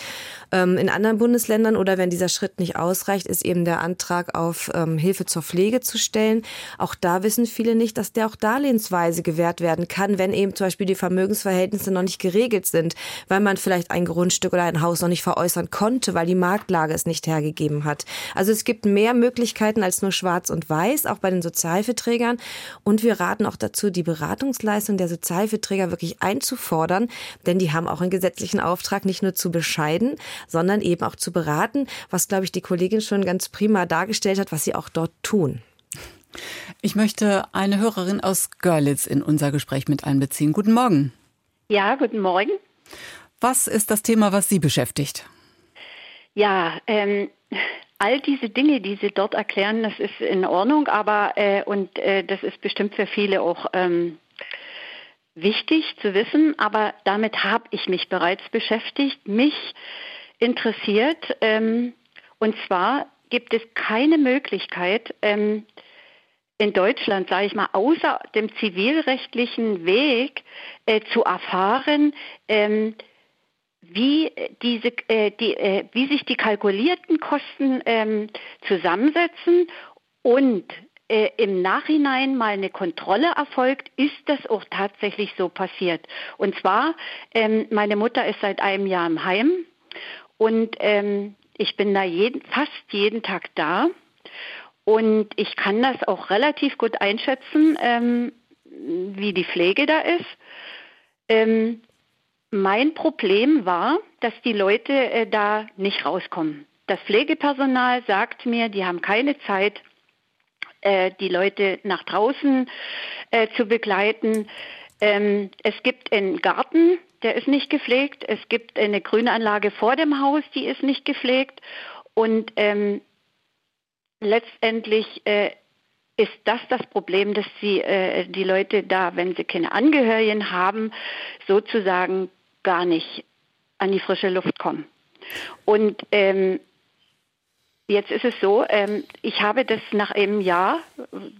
Ähm, in anderen Bundesländern oder wenn dieser Schritt nicht ausreicht, ist eben der Antrag auf ähm, Hilfe zur Pflege zu stellen. Auch da wissen viele nicht, dass der auch darlehensweise gewährt werden kann, wenn eben zum Beispiel die Vermögensverhältnisse noch nicht geregelt sind, weil man vielleicht ein Grundstück oder ein Haus noch nicht veräußern konnte, weil die Marktlage es nicht hergegeben hat. Also es gibt mehr Möglichkeiten als nur schwarz und weiß, auch bei den Sozialverträgern. Und wir raten auch dazu, die Beratungsleistung der Sozialverträger wirklich einzufordern, denn die haben auch einen gesetzlichen Auftrag, nicht nur zu bescheiden, sondern eben auch zu beraten, was, glaube ich, die Kollegin schon ganz prima dargestellt hat, was sie auch dort tun. Ich möchte eine Hörerin aus Görlitz in unser Gespräch mit einbeziehen. Guten Morgen. Ja, guten Morgen. Was ist das Thema, was Sie beschäftigt? Ja, ähm, all diese Dinge, die Sie dort erklären, das ist in Ordnung, aber äh, und äh, das ist bestimmt für viele auch ähm, wichtig zu wissen, aber damit habe ich mich bereits beschäftigt. Mich interessiert. Ähm, und zwar gibt es keine Möglichkeit, ähm, in Deutschland, sage ich mal, außer dem zivilrechtlichen Weg äh, zu erfahren, ähm, wie, diese, äh, die, äh, wie sich die kalkulierten Kosten ähm, zusammensetzen und äh, im Nachhinein mal eine Kontrolle erfolgt, ist das auch tatsächlich so passiert. Und zwar, ähm, meine Mutter ist seit einem Jahr im Heim und ähm, ich bin da jeden, fast jeden Tag da. Und ich kann das auch relativ gut einschätzen, ähm, wie die Pflege da ist. Ähm, mein Problem war, dass die Leute äh, da nicht rauskommen. Das Pflegepersonal sagt mir, die haben keine Zeit, äh, die Leute nach draußen äh, zu begleiten. Ähm, es gibt einen Garten, der ist nicht gepflegt. Es gibt eine Grünanlage vor dem Haus, die ist nicht gepflegt. Und ähm, letztendlich äh, ist das das Problem, dass sie, äh, die Leute da, wenn sie keine Angehörigen haben, sozusagen gar nicht an die frische Luft kommen. Und ähm, Jetzt ist es so, ähm, ich habe das nach einem Jahr,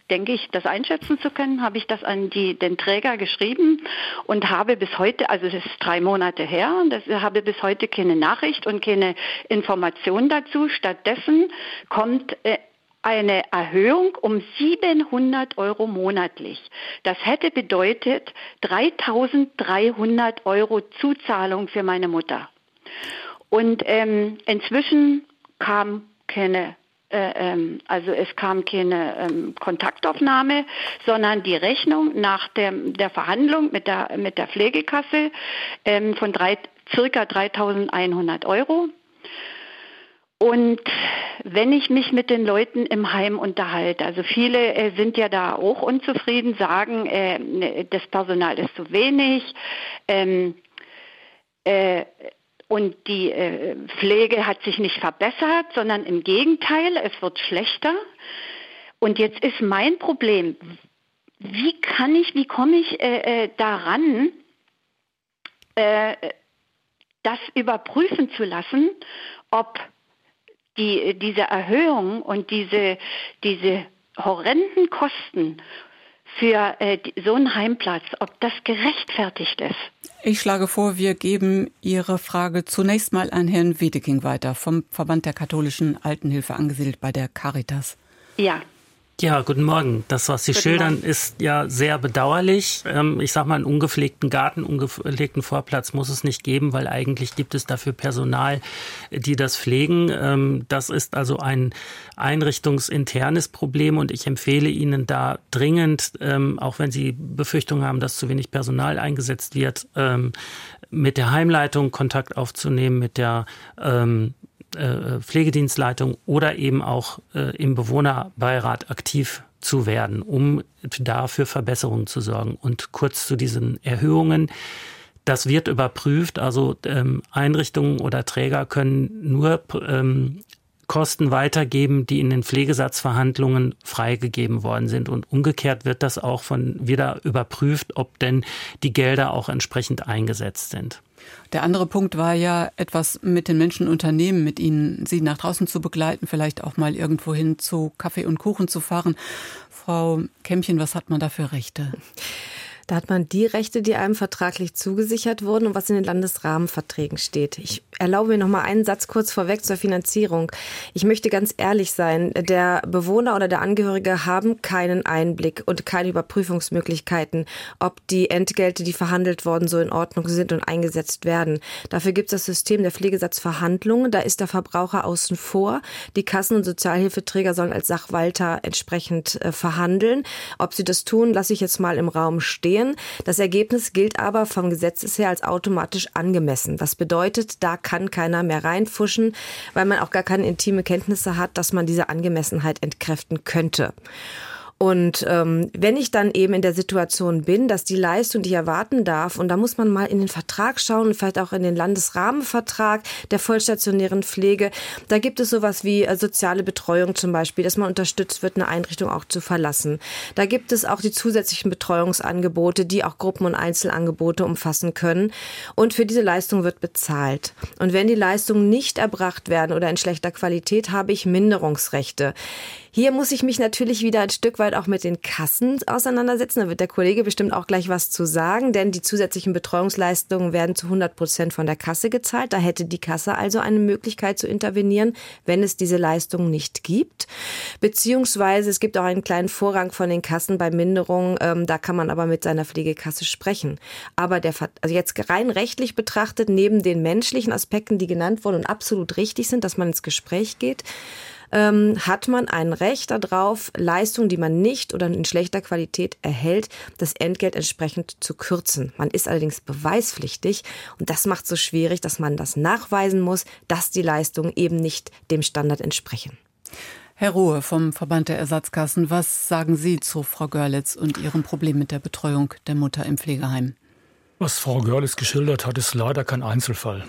denke ich, das einschätzen zu können, habe ich das an die, den Träger geschrieben und habe bis heute, also das ist drei Monate her, das, habe bis heute keine Nachricht und keine Information dazu. Stattdessen kommt äh, eine Erhöhung um 700 Euro monatlich. Das hätte bedeutet 3300 Euro Zuzahlung für meine Mutter. Und ähm, inzwischen kam keine äh, ähm, also es kam keine ähm, Kontaktaufnahme, sondern die Rechnung nach der, der Verhandlung mit der, mit der Pflegekasse ähm, von drei, circa 3.100 Euro. Und wenn ich mich mit den Leuten im Heim unterhalte, also viele äh, sind ja da auch unzufrieden, sagen, äh, ne, das Personal ist zu wenig, ähm, äh, und die äh, Pflege hat sich nicht verbessert, sondern im Gegenteil, es wird schlechter. Und jetzt ist mein Problem, wie kann ich, wie komme ich äh, äh, daran, das überprüfen zu lassen, ob die, diese Erhöhung und diese, diese horrenden Kosten für äh, so einen Heimplatz, ob das gerechtfertigt ist. Ich schlage vor, wir geben Ihre Frage zunächst mal an Herrn Wiedeking weiter vom Verband der katholischen Altenhilfe angesiedelt bei der Caritas. Ja, ja, guten Morgen. Das, was Sie guten schildern, Morgen. ist ja sehr bedauerlich. Ähm, ich sage mal, einen ungepflegten Garten, ungepflegten Vorplatz muss es nicht geben, weil eigentlich gibt es dafür Personal, die das pflegen. Ähm, das ist also ein einrichtungsinternes Problem und ich empfehle Ihnen da dringend, ähm, auch wenn Sie Befürchtungen haben, dass zu wenig Personal eingesetzt wird, mit der Heimleitung Kontakt aufzunehmen, mit der äh, Pflegedienstleitung oder eben auch äh, im Bewohnerbeirat aktiv zu werden, um dafür Verbesserungen zu sorgen. Und kurz zu diesen Erhöhungen. Das wird überprüft. Also ähm, Einrichtungen oder Träger können nur ähm, Kosten weitergeben, die in den Pflegesatzverhandlungen freigegeben worden sind. Und umgekehrt wird das auch von wieder überprüft, ob denn die Gelder auch entsprechend eingesetzt sind. Der andere Punkt war ja, etwas mit den Menschen unternehmen, mit ihnen, sie nach draußen zu begleiten, vielleicht auch mal irgendwo hin zu Kaffee und Kuchen zu fahren. Frau Kämmchen, was hat man da für Rechte? Da hat man die Rechte, die einem vertraglich zugesichert wurden und was in den Landesrahmenverträgen steht. Ich erlaube mir noch mal einen Satz kurz vorweg zur Finanzierung. Ich möchte ganz ehrlich sein, der Bewohner oder der Angehörige haben keinen Einblick und keine Überprüfungsmöglichkeiten, ob die Entgelte, die verhandelt worden, so in Ordnung sind und eingesetzt werden. Dafür gibt es das System der Pflegesatzverhandlungen. Da ist der Verbraucher außen vor. Die Kassen- und Sozialhilfeträger sollen als Sachwalter entsprechend äh, verhandeln. Ob sie das tun, lasse ich jetzt mal im Raum stehen. Das Ergebnis gilt aber vom Gesetzes her als automatisch angemessen. Das bedeutet, da kann keiner mehr reinfuschen, weil man auch gar keine intime Kenntnisse hat, dass man diese Angemessenheit entkräften könnte. Und ähm, wenn ich dann eben in der Situation bin, dass die Leistung, die ich erwarten darf, und da muss man mal in den Vertrag schauen vielleicht auch in den Landesrahmenvertrag der vollstationären Pflege, da gibt es sowas wie äh, soziale Betreuung zum Beispiel, dass man unterstützt wird, eine Einrichtung auch zu verlassen. Da gibt es auch die zusätzlichen Betreuungsangebote, die auch Gruppen- und Einzelangebote umfassen können. Und für diese Leistung wird bezahlt. Und wenn die Leistungen nicht erbracht werden oder in schlechter Qualität, habe ich Minderungsrechte. Hier muss ich mich natürlich wieder ein Stück weit auch mit den Kassen auseinandersetzen. Da wird der Kollege bestimmt auch gleich was zu sagen, denn die zusätzlichen Betreuungsleistungen werden zu 100 Prozent von der Kasse gezahlt. Da hätte die Kasse also eine Möglichkeit zu intervenieren, wenn es diese Leistungen nicht gibt. Beziehungsweise es gibt auch einen kleinen Vorrang von den Kassen bei Minderungen. Ähm, da kann man aber mit seiner Pflegekasse sprechen. Aber der, also jetzt rein rechtlich betrachtet, neben den menschlichen Aspekten, die genannt wurden und absolut richtig sind, dass man ins Gespräch geht, ähm, hat man ein Recht darauf, Leistungen, die man nicht oder in schlechter Qualität erhält, das Entgelt entsprechend zu kürzen. Man ist allerdings beweispflichtig und das macht so schwierig, dass man das nachweisen muss, dass die Leistungen eben nicht dem Standard entsprechen. Herr Ruhe vom Verband der Ersatzkassen, was sagen Sie zu Frau Görlitz und Ihrem Problem mit der Betreuung der Mutter im Pflegeheim? Was Frau Görlitz geschildert hat, ist leider kein Einzelfall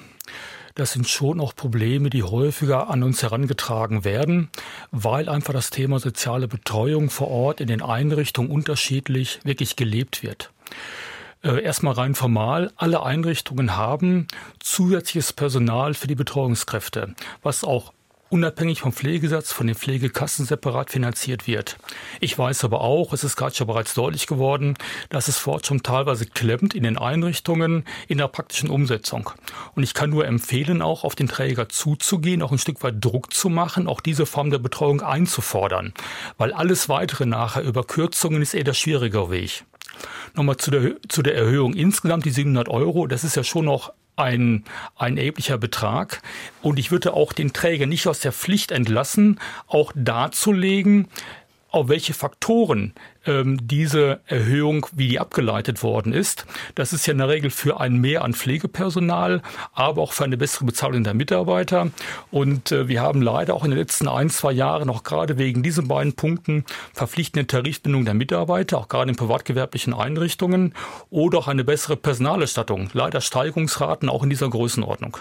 das sind schon auch Probleme, die häufiger an uns herangetragen werden, weil einfach das Thema soziale Betreuung vor Ort in den Einrichtungen unterschiedlich wirklich gelebt wird. Äh, erstmal rein formal, alle Einrichtungen haben zusätzliches Personal für die Betreuungskräfte, was auch unabhängig vom Pflegegesetz von den Pflegekassen separat finanziert wird. Ich weiß aber auch, es ist gerade schon bereits deutlich geworden, dass es vor Ort schon teilweise klemmt in den Einrichtungen in der praktischen Umsetzung. Und ich kann nur empfehlen, auch auf den Träger zuzugehen, auch ein Stück weit Druck zu machen, auch diese Form der Betreuung einzufordern. Weil alles weitere nachher über Kürzungen ist eher der schwierigere Weg. Nochmal zu der, zu der Erhöhung insgesamt, die 700 Euro, das ist ja schon noch ein, ein erheblicher Betrag. Und ich würde auch den Träger nicht aus der Pflicht entlassen, auch darzulegen, auf welche Faktoren ähm, diese Erhöhung, wie die abgeleitet worden ist. Das ist ja in der Regel für ein Mehr an Pflegepersonal, aber auch für eine bessere Bezahlung der Mitarbeiter. Und äh, wir haben leider auch in den letzten ein, zwei Jahren auch gerade wegen diesen beiden Punkten verpflichtende Tarifbindung der Mitarbeiter, auch gerade in privatgewerblichen Einrichtungen oder auch eine bessere Personalerstattung. Leider Steigerungsraten auch in dieser Größenordnung.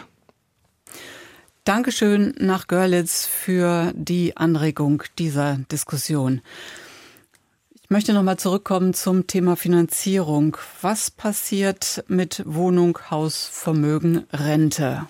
Dankeschön nach Görlitz für die Anregung dieser Diskussion. Ich möchte noch mal zurückkommen zum Thema Finanzierung. Was passiert mit Wohnung, Haus, Vermögen, Rente?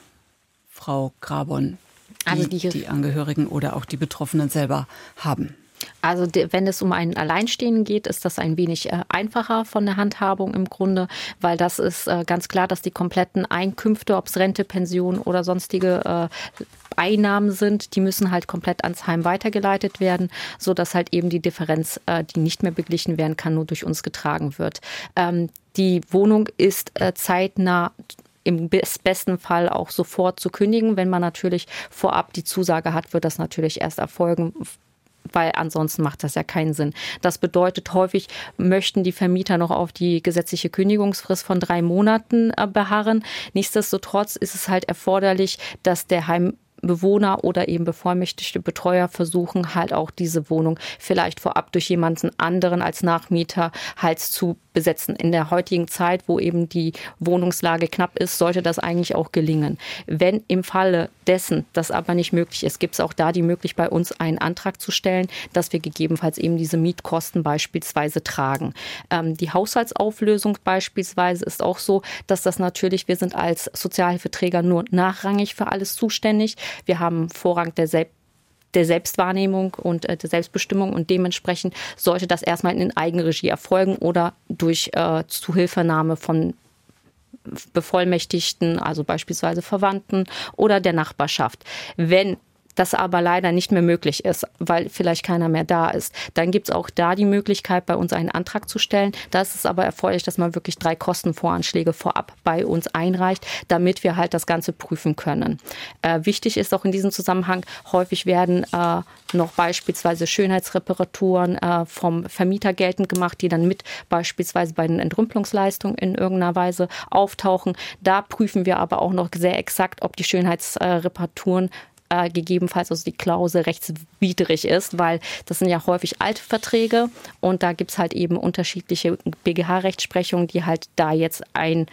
Frau Grabon, die, also die, die Angehörigen oder auch die Betroffenen selber haben. Also wenn es um einen Alleinstehenden geht, ist das ein wenig äh, einfacher von der Handhabung im Grunde, weil das ist äh, ganz klar, dass die kompletten Einkünfte, ob es Rente, Pension oder sonstige äh, Einnahmen sind, die müssen halt komplett ans Heim weitergeleitet werden, so dass halt eben die Differenz, die nicht mehr beglichen werden kann, nur durch uns getragen wird. Ähm, die Wohnung ist zeitnah im besten Fall auch sofort zu kündigen. Wenn man natürlich vorab die Zusage hat, wird das natürlich erst erfolgen weil ansonsten macht das ja keinen Sinn. Das bedeutet, häufig möchten die Vermieter noch auf die gesetzliche Kündigungsfrist von drei Monaten äh, beharren. Nichtsdestotrotz ist es halt erforderlich, dass der Heim Bewohner oder eben bevollmächtigte Betreuer versuchen halt auch diese Wohnung vielleicht vorab durch jemanden anderen als Nachmieter halt zu besetzen. In der heutigen Zeit, wo eben die Wohnungslage knapp ist, sollte das eigentlich auch gelingen. Wenn im Falle dessen das aber nicht möglich ist, gibt es auch da die Möglichkeit, bei uns einen Antrag zu stellen, dass wir gegebenenfalls eben diese Mietkosten beispielsweise tragen. Ähm, die Haushaltsauflösung beispielsweise ist auch so, dass das natürlich, wir sind als Sozialhilfeträger nur nachrangig für alles zuständig. Wir haben Vorrang der Selbst der Selbstwahrnehmung und äh, der Selbstbestimmung und dementsprechend sollte das erstmal in Eigenregie erfolgen oder durch äh, Zuhilfenahme von Bevollmächtigten, also beispielsweise Verwandten oder der Nachbarschaft. Wenn das aber leider nicht mehr möglich ist, weil vielleicht keiner mehr da ist. Dann gibt es auch da die Möglichkeit, bei uns einen Antrag zu stellen. Da ist es aber erforderlich, dass man wirklich drei Kostenvoranschläge vorab bei uns einreicht, damit wir halt das Ganze prüfen können. Äh, wichtig ist auch in diesem Zusammenhang, häufig werden äh, noch beispielsweise Schönheitsreparaturen äh, vom Vermieter geltend gemacht, die dann mit beispielsweise bei den Entrümpelungsleistungen in irgendeiner Weise auftauchen. Da prüfen wir aber auch noch sehr exakt, ob die Schönheitsreparaturen äh, gegebenenfalls also die Klausel rechtswidrig ist, weil das sind ja häufig alte Verträge und da gibt es halt eben unterschiedliche BGH-Rechtsprechungen, die halt da jetzt ein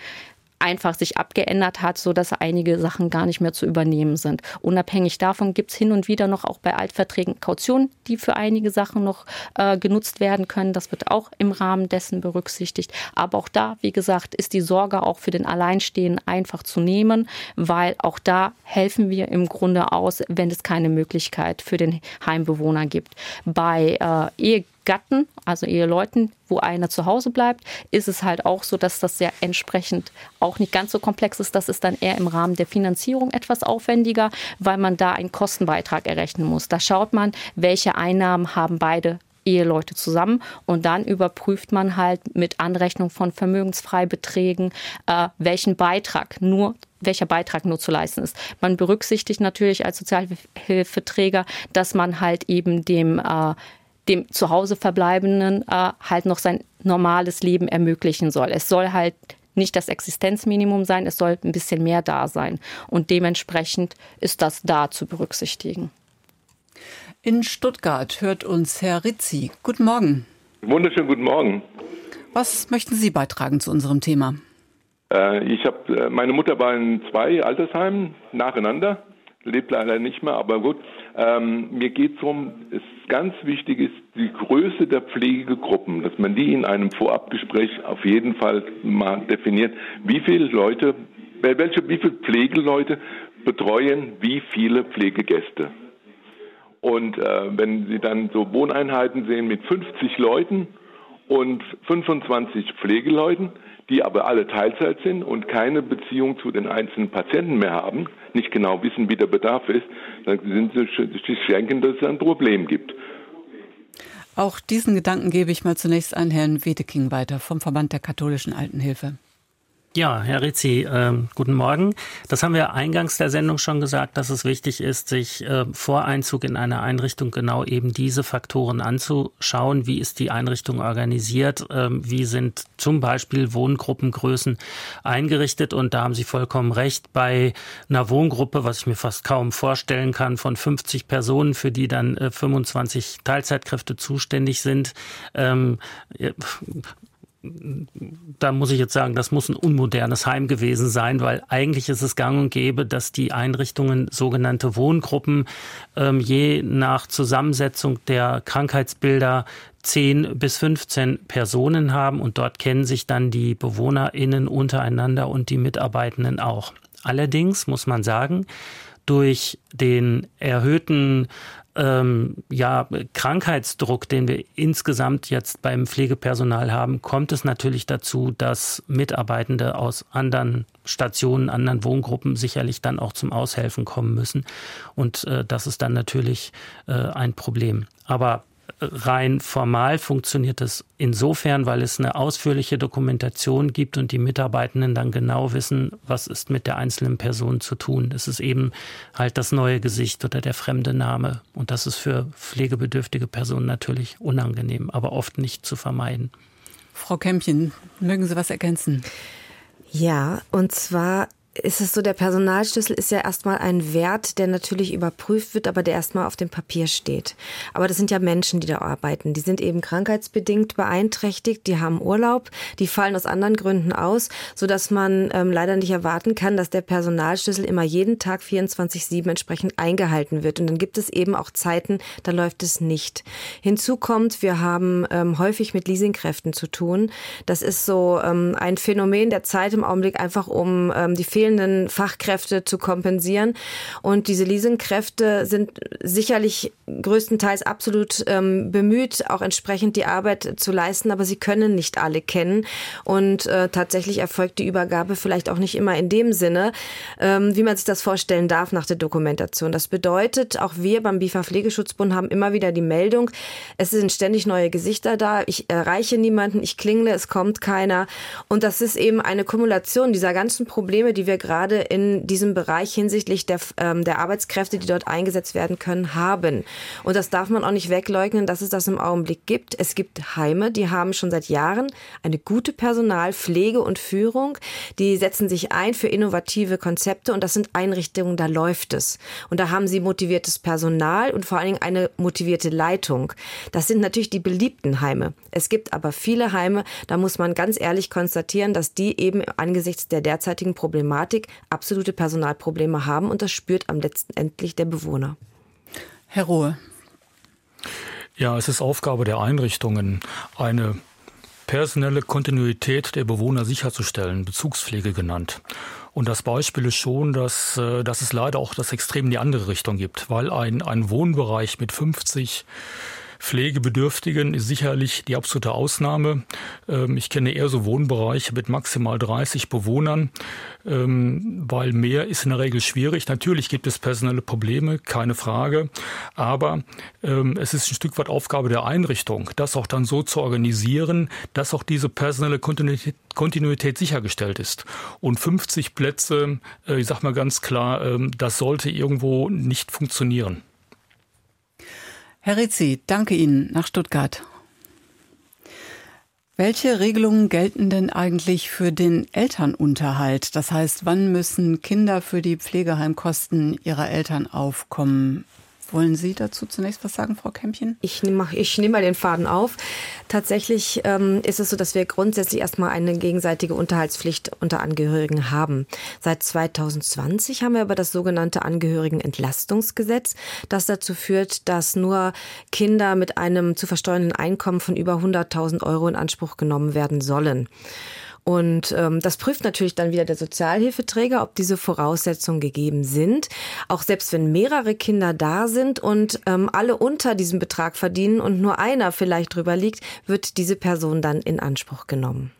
einfach sich abgeändert hat, so dass einige Sachen gar nicht mehr zu übernehmen sind. Unabhängig davon gibt es hin und wieder noch auch bei Altverträgen Kautionen, die für einige Sachen noch äh, genutzt werden können. Das wird auch im Rahmen dessen berücksichtigt. Aber auch da, wie gesagt, ist die Sorge auch für den Alleinstehenden einfach zu nehmen, weil auch da helfen wir im Grunde aus, wenn es keine Möglichkeit für den Heimbewohner gibt. Bei äh, Ehe Gatten, also Eheleuten, wo einer zu Hause bleibt, ist es halt auch so, dass das sehr entsprechend auch nicht ganz so komplex ist. Das ist dann eher im Rahmen der Finanzierung etwas aufwendiger, weil man da einen Kostenbeitrag errechnen muss. Da schaut man, welche Einnahmen haben beide Eheleute zusammen und dann überprüft man halt mit Anrechnung von Vermögensfreibeträgen, äh, welchen Beitrag nur welcher Beitrag nur zu leisten ist. Man berücksichtigt natürlich als Sozialhilfeträger, dass man halt eben dem äh, dem zu Hause verbleibenden äh, halt noch sein normales Leben ermöglichen soll. Es soll halt nicht das Existenzminimum sein, es soll ein bisschen mehr da sein. Und dementsprechend ist das da zu berücksichtigen. In Stuttgart hört uns Herr Rizzi. Guten Morgen. Wunderschönen guten Morgen. Was möchten Sie beitragen zu unserem Thema? Äh, ich habe äh, meine Mutter war in zwei Altersheimen nacheinander, lebt leider nicht mehr, aber gut. Ähm, mir geht es darum, ganz wichtig ist die Größe der Pflegegruppen, dass man die in einem Vorabgespräch auf jeden Fall mal definiert. Wie viele Leute, welche, wie viele Pflegeleute betreuen wie viele Pflegegäste? Und äh, wenn Sie dann so Wohneinheiten sehen mit 50 Leuten und 25 Pflegeleuten, die aber alle Teilzeit sind und keine Beziehung zu den einzelnen Patienten mehr haben, nicht genau wissen, wie der Bedarf ist, dann sind sie schenken, dass es ein Problem gibt. Auch diesen Gedanken gebe ich mal zunächst an Herrn Wedeking weiter vom Verband der katholischen Altenhilfe. Ja, Herr Rizzi, äh, guten Morgen. Das haben wir eingangs der Sendung schon gesagt, dass es wichtig ist, sich äh, vor Einzug in eine Einrichtung genau eben diese Faktoren anzuschauen. Wie ist die Einrichtung organisiert? Äh, wie sind zum Beispiel Wohngruppengrößen eingerichtet? Und da haben Sie vollkommen recht. Bei einer Wohngruppe, was ich mir fast kaum vorstellen kann, von 50 Personen, für die dann 25 äh, Teilzeitkräfte zuständig sind, ähm, da muss ich jetzt sagen, das muss ein unmodernes Heim gewesen sein, weil eigentlich ist es gang und gäbe, dass die Einrichtungen sogenannte Wohngruppen ähm, je nach Zusammensetzung der Krankheitsbilder 10 bis 15 Personen haben und dort kennen sich dann die BewohnerInnen untereinander und die Mitarbeitenden auch. Allerdings muss man sagen, durch den erhöhten ähm, ja, Krankheitsdruck, den wir insgesamt jetzt beim Pflegepersonal haben, kommt es natürlich dazu, dass Mitarbeitende aus anderen Stationen, anderen Wohngruppen sicherlich dann auch zum Aushelfen kommen müssen. Und äh, das ist dann natürlich äh, ein Problem. Aber rein formal funktioniert es insofern, weil es eine ausführliche Dokumentation gibt und die Mitarbeitenden dann genau wissen, was ist mit der einzelnen Person zu tun. Es ist eben halt das neue Gesicht oder der fremde Name. Und das ist für pflegebedürftige Personen natürlich unangenehm, aber oft nicht zu vermeiden. Frau Kämpchen, mögen Sie was ergänzen? Ja, und zwar ist es so, der Personalschlüssel ist ja erstmal ein Wert, der natürlich überprüft wird, aber der erstmal auf dem Papier steht. Aber das sind ja Menschen, die da arbeiten. Die sind eben krankheitsbedingt beeinträchtigt, die haben Urlaub, die fallen aus anderen Gründen aus, so dass man ähm, leider nicht erwarten kann, dass der Personalschlüssel immer jeden Tag 24-7 entsprechend eingehalten wird. Und dann gibt es eben auch Zeiten, da läuft es nicht. Hinzu kommt, wir haben ähm, häufig mit Leasingkräften zu tun. Das ist so ähm, ein Phänomen der Zeit im Augenblick einfach um ähm, die Fehl fehlenden Fachkräfte zu kompensieren. Und diese Leasingkräfte sind sicherlich größtenteils absolut ähm, bemüht, auch entsprechend die Arbeit zu leisten, aber sie können nicht alle kennen. Und äh, tatsächlich erfolgt die Übergabe vielleicht auch nicht immer in dem Sinne, ähm, wie man sich das vorstellen darf nach der Dokumentation. Das bedeutet, auch wir beim BIFA Pflegeschutzbund haben immer wieder die Meldung, es sind ständig neue Gesichter da, ich erreiche niemanden, ich klingle, es kommt keiner. Und das ist eben eine Kumulation dieser ganzen Probleme, die wir wir gerade in diesem Bereich hinsichtlich der, ähm, der Arbeitskräfte, die dort eingesetzt werden können, haben. Und das darf man auch nicht wegleugnen, dass es das im Augenblick gibt. Es gibt Heime, die haben schon seit Jahren eine gute Personalpflege und Führung. Die setzen sich ein für innovative Konzepte und das sind Einrichtungen, da läuft es. Und da haben sie motiviertes Personal und vor allen Dingen eine motivierte Leitung. Das sind natürlich die beliebten Heime. Es gibt aber viele Heime, da muss man ganz ehrlich konstatieren, dass die eben angesichts der derzeitigen Problematik Problematik absolute Personalprobleme haben und das spürt am letzten endlich der Bewohner. Herr Rohe. Ja, es ist Aufgabe der Einrichtungen, eine personelle Kontinuität der Bewohner sicherzustellen, Bezugspflege genannt. Und das Beispiel ist schon, dass, äh, dass es leider auch das Extrem in die andere Richtung gibt, weil ein, ein Wohnbereich mit 50 Pflegebedürftigen ist sicherlich die absolute Ausnahme. Ähm, ich kenne eher so Wohnbereiche mit maximal 30 Bewohnern, ähm, weil mehr ist in der Regel schwierig. Natürlich gibt es personelle Probleme, keine Frage, aber ähm, es ist ein Stück weit Aufgabe der Einrichtung, das auch dann so zu organisieren, dass auch diese personelle Kontinuität, Kontinuität sichergestellt ist. Und 50 Plätze, äh, ich sage mal ganz klar, das sollte irgendwo nicht funktionieren. Herr Rizzi, danke Ihnen nach Stuttgart. Welche Regelungen gelten denn eigentlich für den Elternunterhalt? Das heißt, wann müssen Kinder für die Pflegeheimkosten ihrer Eltern aufkommen? Wollen Sie dazu zunächst was sagen, Frau Kämpchen? Ich nehme ich nehm mal den Faden auf. Tatsächlich ähm, ist es so, dass wir grundsätzlich erstmal eine gegenseitige Unterhaltspflicht unter Angehörigen haben. Seit 2020 haben wir aber das sogenannte Angehörigenentlastungsgesetz, das dazu führt, dass nur Kinder mit einem zu versteuernden Einkommen von über 100.000 Euro in Anspruch genommen werden sollen. Und ähm, das prüft natürlich dann wieder der Sozialhilfeträger, ob diese Voraussetzungen gegeben sind. Auch selbst wenn mehrere Kinder da sind und ähm, alle unter diesem Betrag verdienen und nur einer vielleicht drüber liegt, wird diese Person dann in Anspruch genommen.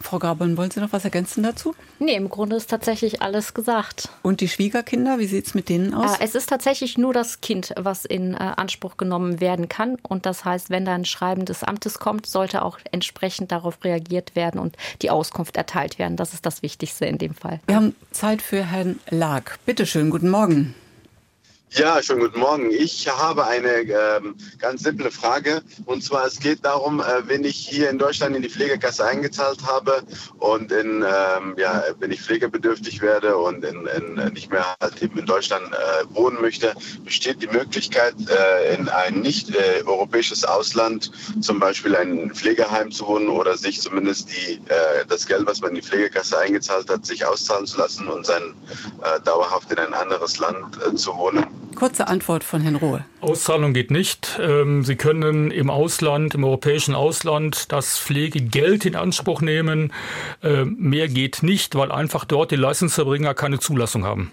Frau Grabern, wollen Sie noch was ergänzen dazu? Nee, im Grunde ist tatsächlich alles gesagt. Und die Schwiegerkinder, wie sieht es mit denen aus? Äh, es ist tatsächlich nur das Kind, was in äh, Anspruch genommen werden kann. Und das heißt, wenn da ein Schreiben des Amtes kommt, sollte auch entsprechend darauf reagiert werden und die Auskunft erteilt werden. Das ist das Wichtigste in dem Fall. Wir haben Zeit für Herrn Lag. Bitte schön, guten Morgen. Ja, schönen guten Morgen. Ich habe eine ähm, ganz simple Frage. Und zwar, es geht darum, äh, wenn ich hier in Deutschland in die Pflegekasse eingezahlt habe und in, ähm, ja, wenn ich pflegebedürftig werde und in, in, nicht mehr halt eben in Deutschland äh, wohnen möchte, besteht die Möglichkeit, äh, in ein nicht äh, europäisches Ausland, zum Beispiel ein Pflegeheim zu wohnen oder sich zumindest die, äh, das Geld, was man in die Pflegekasse eingezahlt hat, sich auszahlen zu lassen und äh, dauerhaft in ein anderes Land zu wohnen. Kurze Antwort von Herrn Rohe. Auszahlung geht nicht. Ähm, Sie können im Ausland, im europäischen Ausland, das Pflegegeld in Anspruch nehmen. Ähm, mehr geht nicht, weil einfach dort die Leistungserbringer keine Zulassung haben.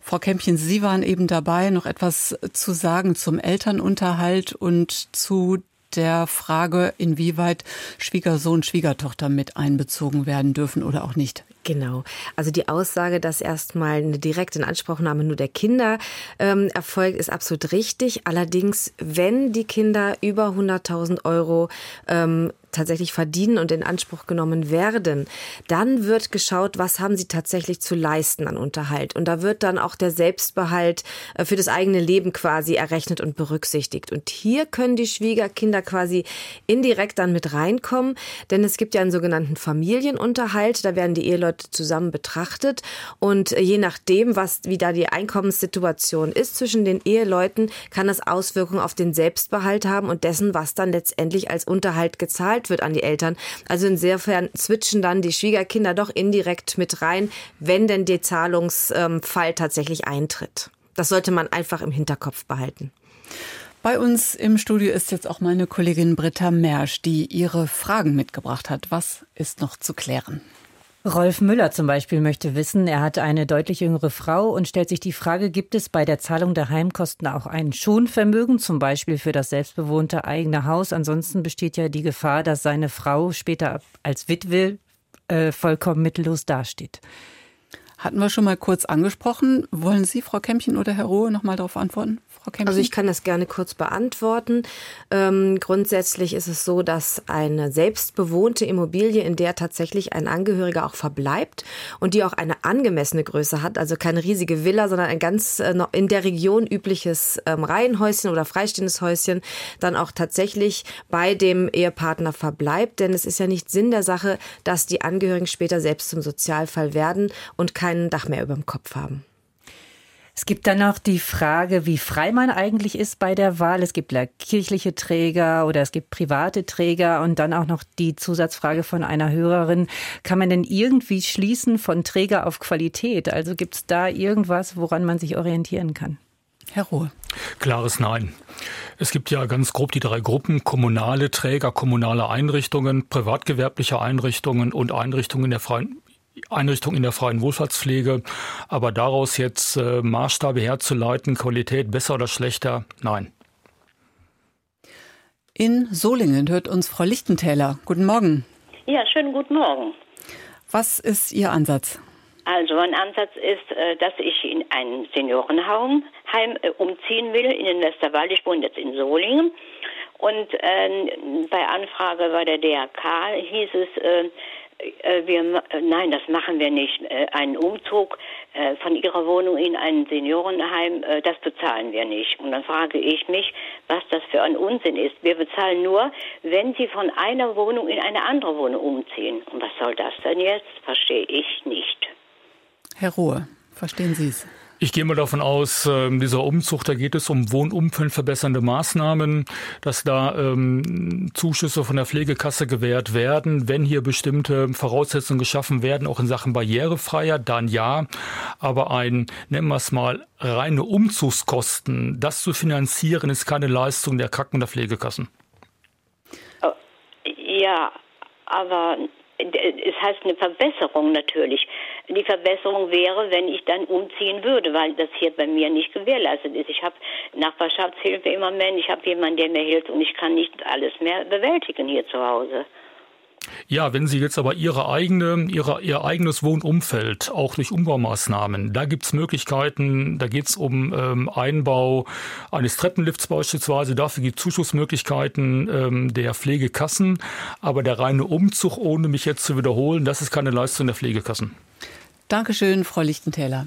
Frau Kämpchen, Sie waren eben dabei, noch etwas zu sagen zum Elternunterhalt und zu der Frage, inwieweit Schwiegersohn, Schwiegertochter mit einbezogen werden dürfen oder auch nicht. Genau. Also die Aussage, dass erstmal eine direkte Inanspruchnahme nur der Kinder ähm, erfolgt, ist absolut richtig. Allerdings, wenn die Kinder über 100.000 Euro ähm, tatsächlich verdienen und in Anspruch genommen werden, dann wird geschaut, was haben sie tatsächlich zu leisten an Unterhalt. Und da wird dann auch der Selbstbehalt äh, für das eigene Leben quasi errechnet und berücksichtigt. Und hier können die Schwiegerkinder quasi indirekt dann mit reinkommen, denn es gibt ja einen sogenannten Familienunterhalt, da werden die Eheleute zusammen betrachtet und je nachdem, was wie da die Einkommenssituation ist zwischen den Eheleuten, kann das Auswirkungen auf den Selbstbehalt haben und dessen, was dann letztendlich als Unterhalt gezahlt wird an die Eltern. Also insofern switchen dann die Schwiegerkinder doch indirekt mit rein, wenn denn der Zahlungsfall tatsächlich eintritt. Das sollte man einfach im Hinterkopf behalten. Bei uns im Studio ist jetzt auch meine Kollegin Britta Mersch, die ihre Fragen mitgebracht hat. Was ist noch zu klären? Rolf Müller zum Beispiel möchte wissen, er hat eine deutlich jüngere Frau und stellt sich die Frage, gibt es bei der Zahlung der Heimkosten auch ein Schonvermögen, zum Beispiel für das selbstbewohnte eigene Haus? Ansonsten besteht ja die Gefahr, dass seine Frau später als Witwe äh, vollkommen mittellos dasteht. Hatten wir schon mal kurz angesprochen. Wollen Sie, Frau Kämpchen oder Herr Rohe, noch mal darauf antworten? Frau Also ich kann das gerne kurz beantworten. Ähm, grundsätzlich ist es so, dass eine selbstbewohnte Immobilie, in der tatsächlich ein Angehöriger auch verbleibt und die auch eine angemessene Größe hat, also keine riesige Villa, sondern ein ganz äh, in der Region übliches ähm, Reihenhäuschen oder freistehendes Häuschen, dann auch tatsächlich bei dem Ehepartner verbleibt. Denn es ist ja nicht Sinn der Sache, dass die Angehörigen später selbst zum Sozialfall werden und kein Dach mehr über dem Kopf haben. Es gibt dann noch die Frage, wie frei man eigentlich ist bei der Wahl. Es gibt kirchliche Träger oder es gibt private Träger und dann auch noch die Zusatzfrage von einer Hörerin. Kann man denn irgendwie schließen von Träger auf Qualität? Also gibt es da irgendwas, woran man sich orientieren kann? Herr Ruhe. Klares Nein. Es gibt ja ganz grob die drei Gruppen, kommunale Träger, kommunale Einrichtungen, privatgewerbliche Einrichtungen und Einrichtungen der freien Einrichtung in der freien Wohlfahrtspflege. Aber daraus jetzt äh, Maßstabe herzuleiten, Qualität besser oder schlechter, nein. In Solingen hört uns Frau Lichtentäler. Guten Morgen. Ja, schönen guten Morgen. Was ist Ihr Ansatz? Also mein Ansatz ist, äh, dass ich in ein Seniorenheim äh, umziehen will in den Westerwald. Ich wohne jetzt in Solingen. Und äh, bei Anfrage bei der DRK hieß es, wir, äh, nein, das machen wir nicht. Äh, einen Umzug von Ihrer Wohnung in ein Seniorenheim, das bezahlen wir nicht. Und dann frage ich mich, was das für ein Unsinn ist. Wir bezahlen nur, wenn Sie von einer Wohnung in eine andere Wohnung umziehen. Und was soll das denn jetzt? Verstehe ich nicht. Herr Ruhe, verstehen Sie es? Ich gehe mal davon aus, ähm, dieser Umzug, da geht es um Wohnumfeld verbessernde Maßnahmen, dass da ähm, Zuschüsse von der Pflegekasse gewährt werden, wenn hier bestimmte Voraussetzungen geschaffen werden, auch in Sachen Barrierefreier, dann ja. Aber ein, nennen wir es mal, reine Umzugskosten, das zu finanzieren, ist keine Leistung der Kranken- der Pflegekassen. Oh, ja, aber es heißt eine Verbesserung natürlich. Die Verbesserung wäre, wenn ich dann umziehen würde, weil das hier bei mir nicht gewährleistet ist. Ich habe Nachbarschaftshilfe im Moment, ich habe jemanden, der mir hilft und ich kann nicht alles mehr bewältigen hier zu Hause. Ja, wenn Sie jetzt aber Ihre eigene, Ihre, Ihr eigenes Wohnumfeld, auch durch Umbaumaßnahmen, da gibt's Möglichkeiten, da geht's um ähm, Einbau eines Treppenlifts beispielsweise, dafür gibt Zuschussmöglichkeiten ähm, der Pflegekassen, aber der reine Umzug, ohne mich jetzt zu wiederholen, das ist keine Leistung der Pflegekassen. Dankeschön, Frau Lichtentäler.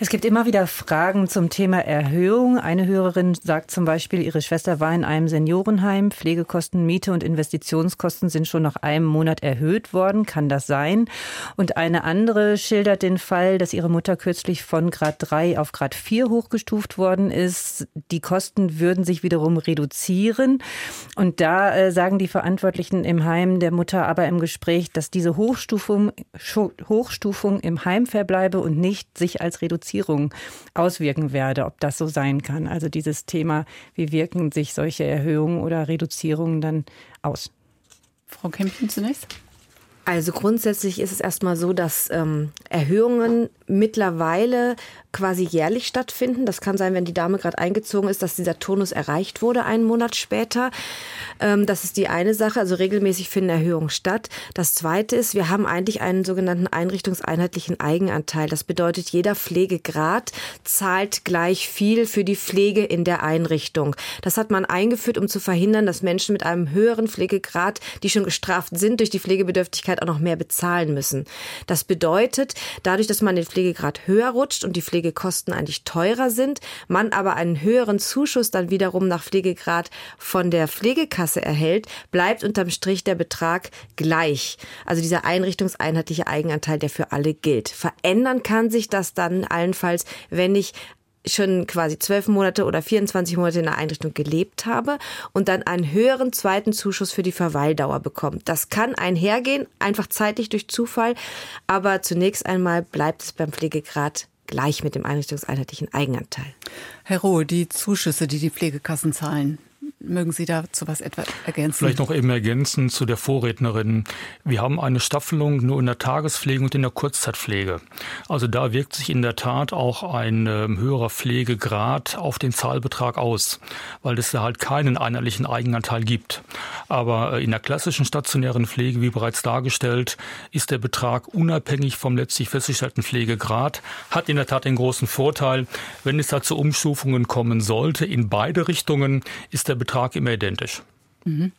Es gibt immer wieder Fragen zum Thema Erhöhung. Eine Hörerin sagt zum Beispiel, ihre Schwester war in einem Seniorenheim. Pflegekosten, Miete und Investitionskosten sind schon nach einem Monat erhöht worden. Kann das sein? Und eine andere schildert den Fall, dass ihre Mutter kürzlich von Grad 3 auf Grad 4 hochgestuft worden ist. Die Kosten würden sich wiederum reduzieren. Und da äh, sagen die Verantwortlichen im Heim der Mutter aber im Gespräch, dass diese Hochstufung, Hochstufung im Heim verbleibe und nicht sich als Reduzierung Reduzierung auswirken werde, ob das so sein kann. Also dieses Thema, wie wirken sich solche Erhöhungen oder Reduzierungen dann aus? Frau Kempchen zunächst. Also grundsätzlich ist es erstmal so, dass ähm, Erhöhungen mittlerweile quasi jährlich stattfinden. Das kann sein, wenn die Dame gerade eingezogen ist, dass dieser Tonus erreicht wurde einen Monat später. Ähm, das ist die eine Sache. Also regelmäßig finden Erhöhungen statt. Das zweite ist, wir haben eigentlich einen sogenannten einrichtungseinheitlichen Eigenanteil. Das bedeutet, jeder Pflegegrad zahlt gleich viel für die Pflege in der Einrichtung. Das hat man eingeführt, um zu verhindern, dass Menschen mit einem höheren Pflegegrad, die schon gestraft sind durch die Pflegebedürftigkeit, auch noch mehr bezahlen müssen. Das bedeutet, dadurch, dass man den Pflegegrad höher rutscht und die Pflege Pflegekosten eigentlich teurer sind, man aber einen höheren Zuschuss dann wiederum nach Pflegegrad von der Pflegekasse erhält, bleibt unterm Strich der Betrag gleich. Also dieser einrichtungseinheitliche Eigenanteil, der für alle gilt. Verändern kann sich das dann allenfalls, wenn ich schon quasi zwölf Monate oder 24 Monate in der Einrichtung gelebt habe und dann einen höheren zweiten Zuschuss für die Verweildauer bekommt. Das kann einhergehen, einfach zeitlich durch Zufall, aber zunächst einmal bleibt es beim Pflegegrad gleich mit dem einrichtungseinheitlichen Eigenanteil. Herr Rohe, die Zuschüsse, die die Pflegekassen zahlen, Mögen Sie dazu was etwa ergänzen? Vielleicht noch eben ergänzen zu der Vorrednerin. Wir haben eine Staffelung nur in der Tagespflege und in der Kurzzeitpflege. Also da wirkt sich in der Tat auch ein äh, höherer Pflegegrad auf den Zahlbetrag aus, weil es da halt keinen einheitlichen Eigenanteil gibt. Aber äh, in der klassischen stationären Pflege, wie bereits dargestellt, ist der Betrag unabhängig vom letztlich festgestellten Pflegegrad, hat in der Tat den großen Vorteil, wenn es da zu Umstufungen kommen sollte, in beide Richtungen ist der Betrag immer identisch. Mhm.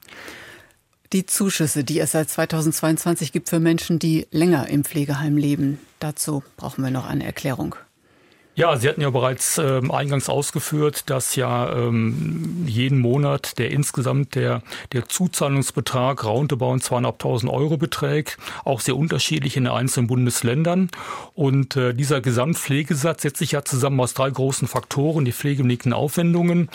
Die Zuschüsse, die es seit 2022 gibt für Menschen, die länger im Pflegeheim leben, dazu brauchen wir noch eine Erklärung. Ja, Sie hatten ja bereits ähm, eingangs ausgeführt, dass ja ähm, jeden Monat der insgesamt der, der Zuzahlungsbetrag roundabout 2.500 Euro beträgt, auch sehr unterschiedlich in den einzelnen Bundesländern. Und äh, dieser Gesamtpflegesatz setzt sich ja zusammen aus drei großen Faktoren, die pflegebedingten Aufwendungen,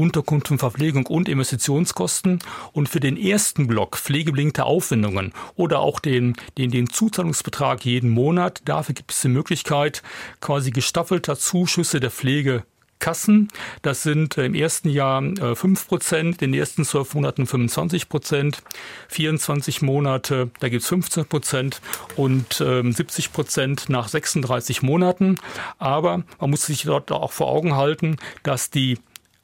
Unterkunft und Verpflegung und Investitionskosten. Und für den ersten Block pflegebedingte Aufwendungen oder auch den, den, den Zuzahlungsbetrag jeden Monat, dafür gibt es die Möglichkeit, quasi gestaffelt Zuschüsse der Pflegekassen. Das sind äh, im ersten Jahr 5 äh, Prozent, in den ersten zwölf Monaten 25 Prozent, 24 Monate, da gibt es 15 Prozent und 70 ähm, Prozent nach 36 Monaten. Aber man muss sich dort auch vor Augen halten, dass die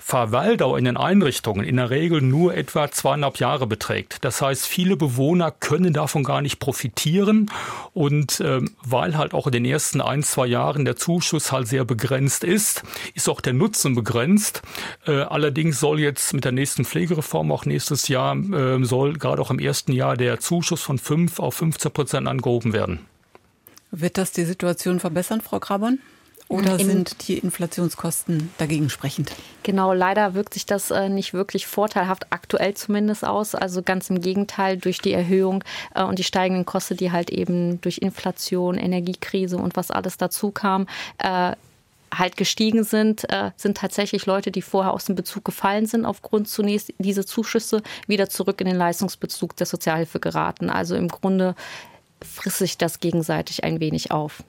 Verweildauer in den Einrichtungen in der Regel nur etwa zweieinhalb Jahre beträgt. Das heißt, viele Bewohner können davon gar nicht profitieren und äh, weil halt auch in den ersten ein, zwei Jahren der Zuschuss halt sehr begrenzt ist, ist auch der Nutzen begrenzt. Äh, allerdings soll jetzt mit der nächsten Pflegereform auch nächstes Jahr, äh, soll gerade auch im ersten Jahr der Zuschuss von 5 auf 15 Prozent angehoben werden. Wird das die Situation verbessern, Frau Grabern? Oder sind die Inflationskosten dagegen sprechend? Genau, leider wirkt sich das äh, nicht wirklich vorteilhaft, aktuell zumindest aus. Also ganz im Gegenteil, durch die Erhöhung äh, und die steigenden Kosten, die halt eben durch Inflation, Energiekrise und was alles dazu kam, äh, halt gestiegen sind, sind tatsächlich Leute, die vorher aus dem Bezug gefallen sind, aufgrund zunächst dieser Zuschüsse wieder zurück in den Leistungsbezug der Sozialhilfe geraten. Also im Grunde frisst sich das gegenseitig ein wenig auf.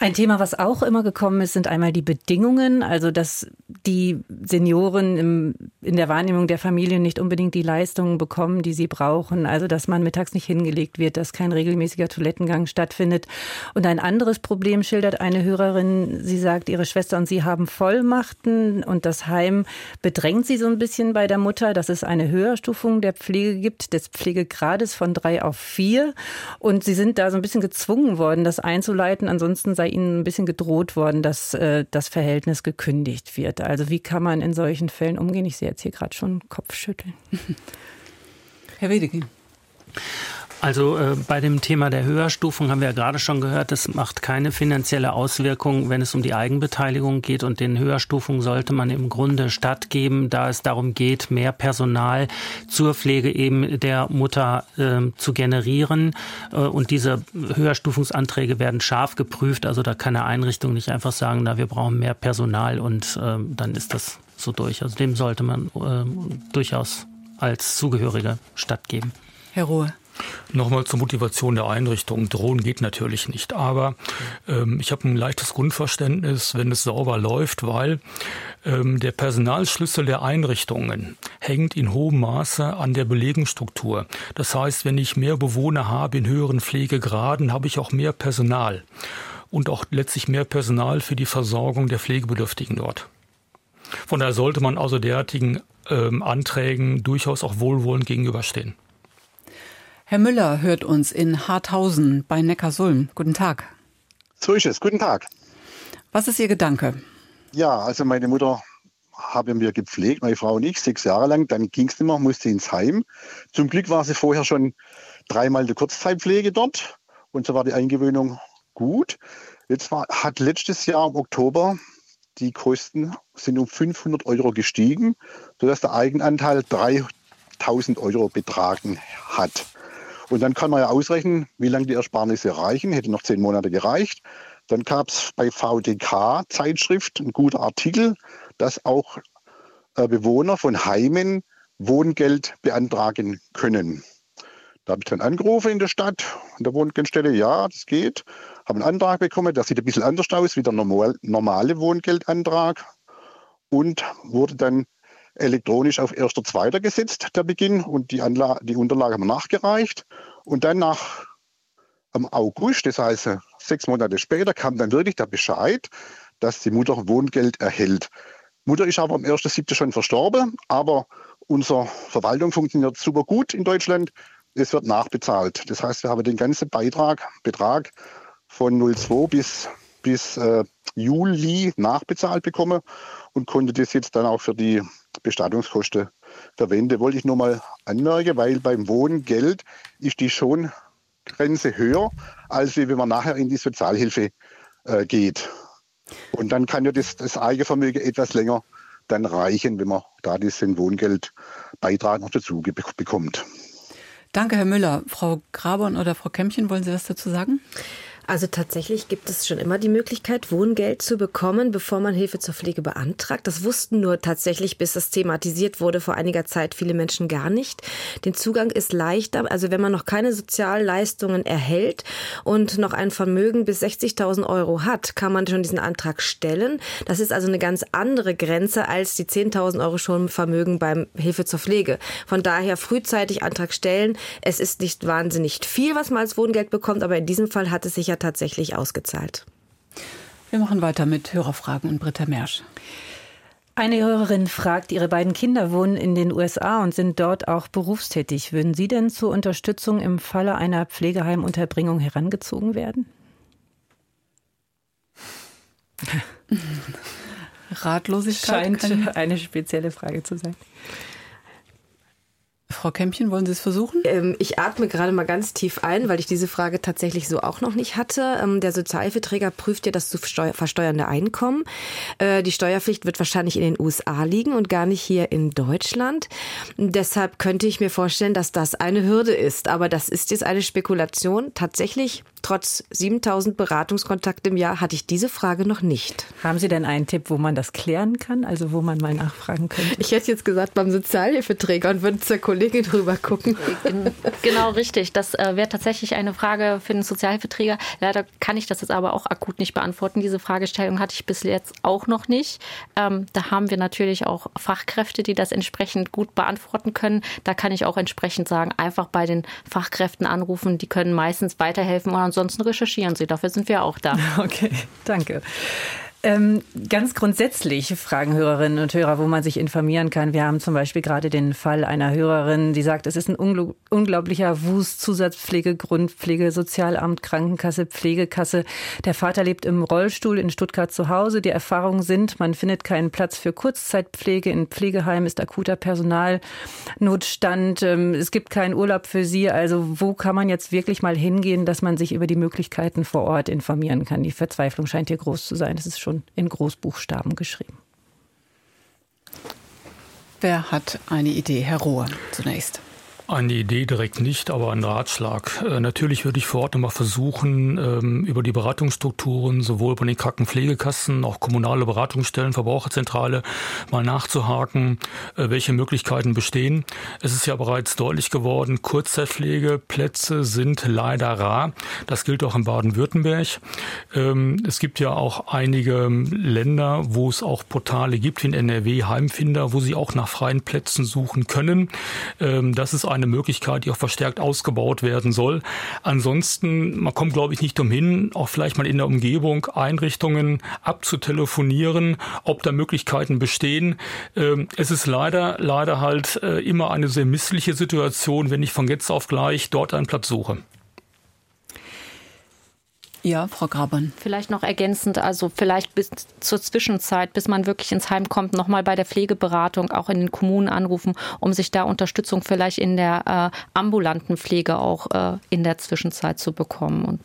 Ein Thema, was auch immer gekommen ist, sind einmal die Bedingungen, also dass die Senioren im, in der Wahrnehmung der Familien nicht unbedingt die Leistungen bekommen, die sie brauchen. Also dass man mittags nicht hingelegt wird, dass kein regelmäßiger Toilettengang stattfindet. Und ein anderes Problem schildert eine Hörerin. Sie sagt, ihre Schwester und sie haben Vollmachten und das Heim bedrängt sie so ein bisschen bei der Mutter, dass es eine Höherstufung der Pflege gibt, des Pflegegrades von drei auf vier. Und sie sind da so ein bisschen gezwungen worden, das einzuleiten. Ansonsten sei ihnen ein bisschen gedroht worden, dass äh, das Verhältnis gekündigt wird. Also wie kann man in solchen Fällen umgehen? Ich sehe jetzt hier gerade schon Kopfschütteln. Herr Wedeking. Also äh, bei dem Thema der Höherstufung haben wir ja gerade schon gehört, das macht keine finanzielle Auswirkung, wenn es um die Eigenbeteiligung geht. Und den Höherstufungen sollte man im Grunde stattgeben, da es darum geht, mehr Personal zur Pflege eben der Mutter äh, zu generieren. Äh, und diese Höherstufungsanträge werden scharf geprüft. Also da kann eine Einrichtung nicht einfach sagen, na, wir brauchen mehr Personal und äh, dann ist das so durch. Also dem sollte man äh, durchaus als Zugehörige stattgeben. Herr Ruhe. Nochmal zur Motivation der Einrichtung. Drohen geht natürlich nicht, aber ähm, ich habe ein leichtes Grundverständnis, wenn es sauber läuft, weil ähm, der Personalschlüssel der Einrichtungen hängt in hohem Maße an der Belegungsstruktur. Das heißt, wenn ich mehr Bewohner habe in höheren Pflegegraden, habe ich auch mehr Personal und auch letztlich mehr Personal für die Versorgung der Pflegebedürftigen dort. Von daher sollte man also derartigen ähm, Anträgen durchaus auch wohlwollend gegenüberstehen. Herr Müller hört uns in Harthausen bei Neckarsulm. Guten Tag. So ist es. Guten Tag. Was ist Ihr Gedanke? Ja, also meine Mutter haben wir gepflegt, meine Frau und ich, sechs Jahre lang. Dann ging es nicht mehr, musste ins Heim. Zum Glück war sie vorher schon dreimal die Kurzzeitpflege dort und so war die Eingewöhnung gut. Jetzt war, hat letztes Jahr im Oktober die Kosten sind um 500 Euro gestiegen, sodass der Eigenanteil 3000 Euro betragen hat. Und dann kann man ja ausrechnen, wie lange die Ersparnisse reichen. Hätte noch zehn Monate gereicht. Dann gab es bei VDK Zeitschrift ein guter Artikel, dass auch äh, Bewohner von Heimen Wohngeld beantragen können. Da habe ich dann angerufen in der Stadt, in der Wohngeldstelle, ja, das geht. Habe einen Antrag bekommen, der sieht ein bisschen anders aus wie der normal, normale Wohngeldantrag und wurde dann elektronisch auf 1.2. gesetzt, der Beginn, und die, Anla die Unterlage haben wir nachgereicht. Und dann nach am August, das heißt sechs Monate später, kam dann wirklich der Bescheid, dass die Mutter Wohngeld erhält. Mutter ist aber am 1.7. schon verstorben, aber unsere Verwaltung funktioniert super gut in Deutschland. Es wird nachbezahlt. Das heißt, wir haben den ganzen Beitrag, Betrag von 02 bis, bis äh, Juli nachbezahlt bekommen und konnte das jetzt dann auch für die Bestattungskosten verwenden. Wollte ich nur mal anmerken, weil beim Wohngeld ist die Schongrenze höher, als wenn man nachher in die Sozialhilfe äh, geht. Und dann kann ja das, das Eigenvermögen etwas länger dann reichen, wenn man da diesen Wohngeldbeitrag noch dazu bekommt. Danke, Herr Müller. Frau Grabern oder Frau Kämmchen, wollen Sie was dazu sagen? Also tatsächlich gibt es schon immer die Möglichkeit, Wohngeld zu bekommen, bevor man Hilfe zur Pflege beantragt. Das wussten nur tatsächlich, bis das thematisiert wurde, vor einiger Zeit viele Menschen gar nicht. Den Zugang ist leichter. Also wenn man noch keine Sozialleistungen erhält und noch ein Vermögen bis 60.000 Euro hat, kann man schon diesen Antrag stellen. Das ist also eine ganz andere Grenze als die 10.000 Euro schon Vermögen beim Hilfe zur Pflege. Von daher frühzeitig Antrag stellen. Es ist nicht wahnsinnig viel, was man als Wohngeld bekommt, aber in diesem Fall hat es sich ja tatsächlich ausgezahlt. Wir machen weiter mit Hörerfragen und Britta Mersch. Eine Hörerin fragt, ihre beiden Kinder wohnen in den USA und sind dort auch berufstätig. Würden Sie denn zur Unterstützung im Falle einer Pflegeheimunterbringung herangezogen werden? Ratlosigkeit scheint eine spezielle Frage zu sein. Frau Kämpchen, wollen Sie es versuchen? Ähm, ich atme gerade mal ganz tief ein, weil ich diese Frage tatsächlich so auch noch nicht hatte. Ähm, der Sozialhilfeträger prüft ja das zu versteuernde Einkommen. Äh, die Steuerpflicht wird wahrscheinlich in den USA liegen und gar nicht hier in Deutschland. Deshalb könnte ich mir vorstellen, dass das eine Hürde ist. Aber das ist jetzt eine Spekulation. Tatsächlich Trotz 7000 Beratungskontakte im Jahr hatte ich diese Frage noch nicht. Haben Sie denn einen Tipp, wo man das klären kann? Also wo man mal nachfragen könnte? Ich hätte jetzt gesagt beim Sozialhilfeträger und würde zur Kollegin drüber gucken. Genau richtig. Das äh, wäre tatsächlich eine Frage für den Sozialhilfeträger. Leider kann ich das jetzt aber auch akut nicht beantworten. Diese Fragestellung hatte ich bis jetzt auch noch nicht. Ähm, da haben wir natürlich auch Fachkräfte, die das entsprechend gut beantworten können. Da kann ich auch entsprechend sagen, einfach bei den Fachkräften anrufen. Die können meistens weiterhelfen und ansonsten recherchieren Sie. Dafür sind wir auch da. Okay, danke. Ähm, ganz grundsätzlich fragen Hörerinnen und Hörer, wo man sich informieren kann. Wir haben zum Beispiel gerade den Fall einer Hörerin, die sagt, es ist ein unglaublicher Wust, Zusatzpflege, Grundpflege, Sozialamt, Krankenkasse, Pflegekasse. Der Vater lebt im Rollstuhl in Stuttgart zu Hause. Die Erfahrungen sind, man findet keinen Platz für Kurzzeitpflege. In Pflegeheimen ist akuter Personalnotstand. Ähm, es gibt keinen Urlaub für sie. Also wo kann man jetzt wirklich mal hingehen, dass man sich über die Möglichkeiten vor Ort informieren kann? Die Verzweiflung scheint hier groß zu sein. Das ist schon in Großbuchstaben geschrieben. Wer hat eine Idee? Herr Rohr zunächst. Eine Idee direkt nicht, aber ein Ratschlag. Äh, natürlich würde ich vor Ort nochmal versuchen, ähm, über die Beratungsstrukturen, sowohl bei den Krankenpflegekassen, auch kommunale Beratungsstellen, Verbraucherzentrale, mal nachzuhaken, äh, welche Möglichkeiten bestehen. Es ist ja bereits deutlich geworden, Kurzzeitpflegeplätze sind leider rar. Das gilt auch in Baden-Württemberg. Ähm, es gibt ja auch einige Länder, wo es auch Portale gibt, wie in NRW Heimfinder, wo sie auch nach freien Plätzen suchen können. Ähm, das ist eine Möglichkeit, die auch verstärkt ausgebaut werden soll. Ansonsten, man kommt, glaube ich, nicht umhin, auch vielleicht mal in der Umgebung Einrichtungen abzutelefonieren, ob da Möglichkeiten bestehen. Ähm, es ist leider, leider halt äh, immer eine sehr missliche Situation, wenn ich von jetzt auf gleich dort einen Platz suche. Ja, Frau Grabern. Vielleicht noch ergänzend, also vielleicht bis zur Zwischenzeit, bis man wirklich ins Heim kommt, nochmal bei der Pflegeberatung auch in den Kommunen anrufen, um sich da Unterstützung vielleicht in der äh, ambulanten Pflege auch äh, in der Zwischenzeit zu bekommen. Und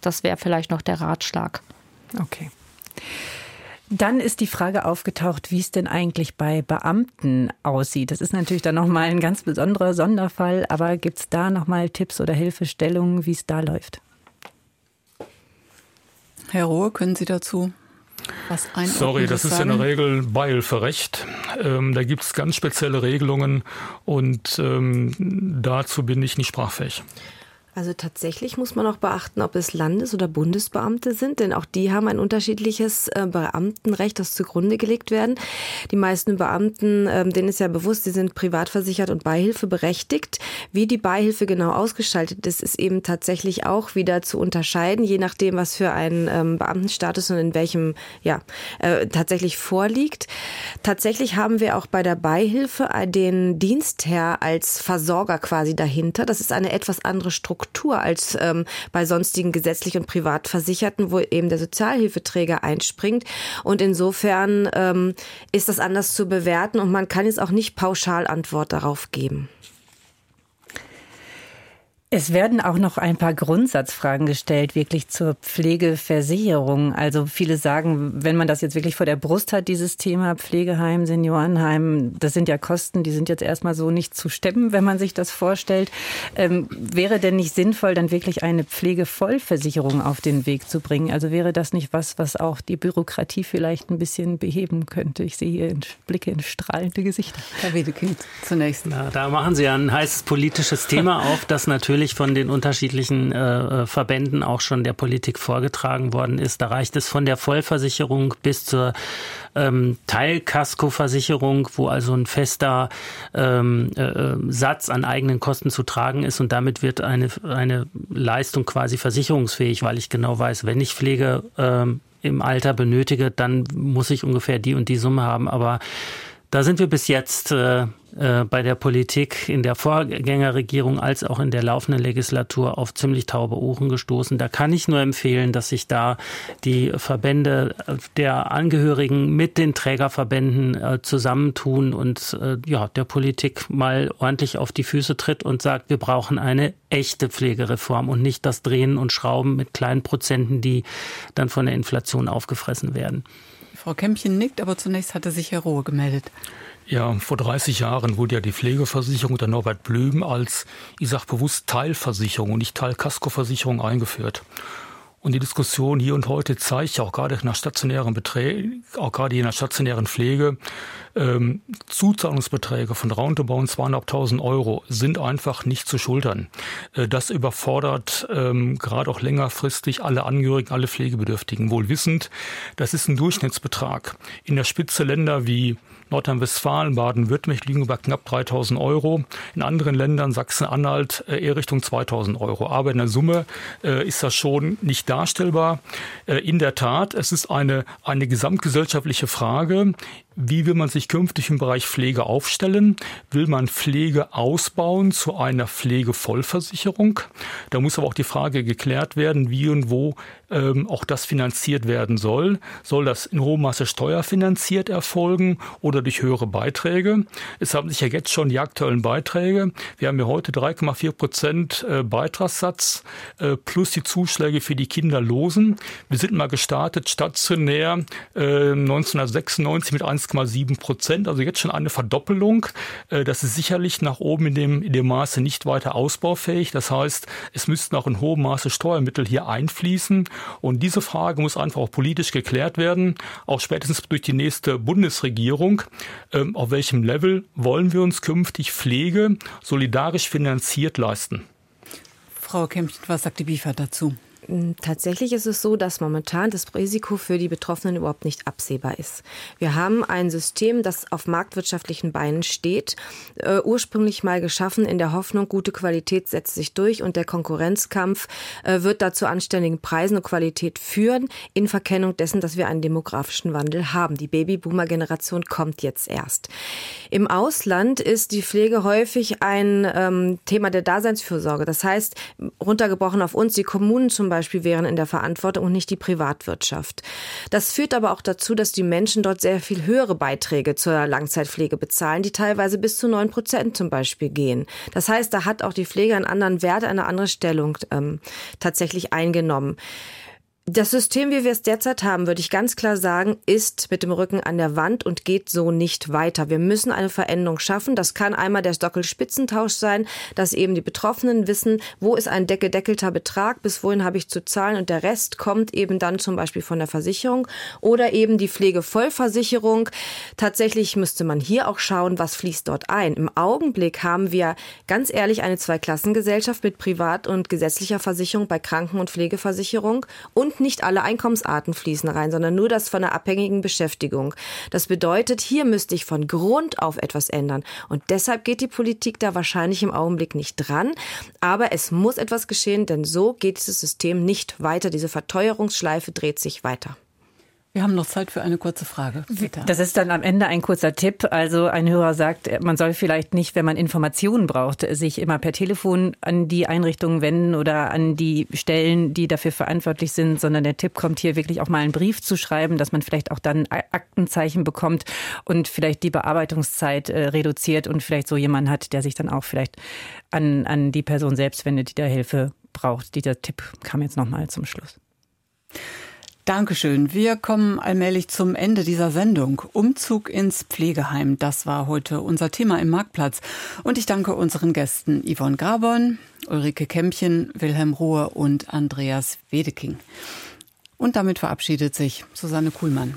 das wäre vielleicht noch der Ratschlag. Okay. Dann ist die Frage aufgetaucht, wie es denn eigentlich bei Beamten aussieht. Das ist natürlich dann nochmal ein ganz besonderer Sonderfall, aber gibt es da nochmal Tipps oder Hilfestellungen, wie es da läuft? Herr Rohe, können Sie dazu was Sorry, das ist sagen? in der Regel Beihilferecht. Ähm, da gibt es ganz spezielle Regelungen und ähm, dazu bin ich nicht sprachfähig. Also tatsächlich muss man auch beachten, ob es Landes- oder Bundesbeamte sind, denn auch die haben ein unterschiedliches äh, Beamtenrecht, das zugrunde gelegt werden. Die meisten Beamten, ähm, denen ist ja bewusst, sie sind privat versichert und Beihilfe berechtigt. Wie die Beihilfe genau ausgestaltet ist, ist eben tatsächlich auch wieder zu unterscheiden, je nachdem, was für ein ähm, Beamtenstatus und in welchem ja äh, tatsächlich vorliegt. Tatsächlich haben wir auch bei der Beihilfe den Dienstherr als Versorger quasi dahinter. Das ist eine etwas andere Struktur Struktur als ähm, bei sonstigen gesetzlich und privat Versicherten, wo eben der Sozialhilfeträger einspringt. Und insofern ähm, ist das anders zu bewerten und man kann jetzt auch nicht pauschal Antwort darauf geben. Es werden auch noch ein paar Grundsatzfragen gestellt, wirklich zur Pflegeversicherung. Also viele sagen, wenn man das jetzt wirklich vor der Brust hat, dieses Thema Pflegeheim, Seniorenheim, das sind ja Kosten, die sind jetzt erstmal so nicht zu stemmen, wenn man sich das vorstellt. Ähm, wäre denn nicht sinnvoll, dann wirklich eine Pflegevollversicherung auf den Weg zu bringen? Also wäre das nicht was, was auch die Bürokratie vielleicht ein bisschen beheben könnte? Ich sehe hier Blicke in strahlende Gesichter. Herr Wedekind, zunächst. Na, da machen Sie ja ein heißes politisches Thema auf, das natürlich natürlich von den unterschiedlichen äh, äh, Verbänden auch schon der Politik vorgetragen worden ist. Da reicht es von der Vollversicherung bis zur ähm, Teilkaskoversicherung, wo also ein fester ähm, äh, äh, Satz an eigenen Kosten zu tragen ist und damit wird eine, eine Leistung quasi versicherungsfähig, weil ich genau weiß, wenn ich Pflege ähm, im Alter benötige, dann muss ich ungefähr die und die Summe haben. Aber da sind wir bis jetzt äh, äh, bei der Politik in der Vorgängerregierung als auch in der laufenden Legislatur auf ziemlich taube Ohren gestoßen. Da kann ich nur empfehlen, dass sich da die Verbände der Angehörigen mit den Trägerverbänden äh, zusammentun und äh, ja, der Politik mal ordentlich auf die Füße tritt und sagt, wir brauchen eine echte Pflegereform und nicht das Drehen und Schrauben mit kleinen Prozenten, die dann von der Inflation aufgefressen werden. Frau Kämpchen nickt, aber zunächst hatte sich Herr Rohe gemeldet. Ja, vor 30 Jahren wurde ja die Pflegeversicherung der Norbert Blüm als, ich sage bewusst, Teilversicherung und nicht Teilkaskoversicherung eingeführt. Und die Diskussion hier und heute zeigt auch gerade der stationären Beträ auch gerade in der stationären Pflege, ähm, Zuzahlungsbeträge von roundabout 200.000 Euro sind einfach nicht zu schultern. Äh, das überfordert ähm, gerade auch längerfristig alle Angehörigen, alle Pflegebedürftigen, wohl wissend, das ist ein Durchschnittsbetrag. In der Spitze Länder wie Nordrhein-Westfalen, Baden-Württemberg liegen über knapp 3000 Euro. In anderen Ländern, Sachsen-Anhalt, äh, eher Richtung 2000 Euro. Aber in der Summe äh, ist das schon nicht darstellbar. Äh, in der Tat, es ist eine, eine gesamtgesellschaftliche Frage. Wie will man sich künftig im Bereich Pflege aufstellen? Will man Pflege ausbauen zu einer Pflegevollversicherung? Da muss aber auch die Frage geklärt werden, wie und wo ähm, auch das finanziert werden soll. Soll das in hohem Maße steuerfinanziert erfolgen oder durch höhere Beiträge? Es haben sich ja jetzt schon die aktuellen Beiträge. Wir haben ja heute 3,4 Prozent äh, Beitragssatz äh, plus die Zuschläge für die Kinderlosen. Wir sind mal gestartet stationär äh, 1996 mit 1,7 Prozent, also jetzt schon eine Verdoppelung. Äh, das ist sicherlich nach oben in dem, in dem Maße nicht weiter ausbaufähig. Das heißt, es müssten auch in hohem Maße Steuermittel hier einfließen. Und diese Frage muss einfach auch politisch geklärt werden, auch spätestens durch die nächste Bundesregierung. Ähm, auf welchem Level wollen wir uns künftig Pflege solidarisch finanziert leisten? Frau Kempchen, was sagt die BIFA dazu? Tatsächlich ist es so, dass momentan das Risiko für die Betroffenen überhaupt nicht absehbar ist. Wir haben ein System, das auf marktwirtschaftlichen Beinen steht, äh, ursprünglich mal geschaffen in der Hoffnung, gute Qualität setzt sich durch und der Konkurrenzkampf äh, wird dazu anständigen Preisen und Qualität führen, in Verkennung dessen, dass wir einen demografischen Wandel haben. Die Babyboomer-Generation kommt jetzt erst. Im Ausland ist die Pflege häufig ein ähm, Thema der Daseinsfürsorge. Das heißt, runtergebrochen auf uns, die Kommunen zum Beispiel wären in der Verantwortung und nicht die Privatwirtschaft. Das führt aber auch dazu, dass die Menschen dort sehr viel höhere Beiträge zur Langzeitpflege bezahlen, die teilweise bis zu neun Prozent zum Beispiel gehen. Das heißt, da hat auch die Pflege einen anderen Wert, eine andere Stellung ähm, tatsächlich eingenommen. Das System, wie wir es derzeit haben, würde ich ganz klar sagen, ist mit dem Rücken an der Wand und geht so nicht weiter. Wir müssen eine Veränderung schaffen. Das kann einmal der Stockel-Spitzentausch sein, dass eben die Betroffenen wissen, wo ist ein gedeckelter Betrag, bis wohin habe ich zu zahlen und der Rest kommt eben dann zum Beispiel von der Versicherung oder eben die Pflegevollversicherung. Tatsächlich müsste man hier auch schauen, was fließt dort ein. Im Augenblick haben wir ganz ehrlich eine Zweiklassengesellschaft mit privat und gesetzlicher Versicherung bei Kranken- und Pflegeversicherung und nicht alle Einkommensarten fließen rein, sondern nur das von der abhängigen Beschäftigung. Das bedeutet, hier müsste ich von Grund auf etwas ändern. Und deshalb geht die Politik da wahrscheinlich im Augenblick nicht dran. Aber es muss etwas geschehen, denn so geht dieses System nicht weiter. Diese Verteuerungsschleife dreht sich weiter. Wir haben noch Zeit für eine kurze Frage. Bitte. Das ist dann am Ende ein kurzer Tipp. Also ein Hörer sagt, man soll vielleicht nicht, wenn man Informationen braucht, sich immer per Telefon an die Einrichtungen wenden oder an die Stellen, die dafür verantwortlich sind, sondern der Tipp kommt hier wirklich auch mal einen Brief zu schreiben, dass man vielleicht auch dann Aktenzeichen bekommt und vielleicht die Bearbeitungszeit äh, reduziert und vielleicht so jemanden hat, der sich dann auch vielleicht an, an die Person selbst wendet, die da Hilfe braucht. Dieser Tipp kam jetzt nochmal zum Schluss. Dankeschön. Wir kommen allmählich zum Ende dieser Sendung. Umzug ins Pflegeheim, das war heute unser Thema im Marktplatz. Und ich danke unseren Gästen Yvonne Grabon, Ulrike Kämpchen, Wilhelm Rohr und Andreas Wedeking. Und damit verabschiedet sich Susanne Kuhlmann.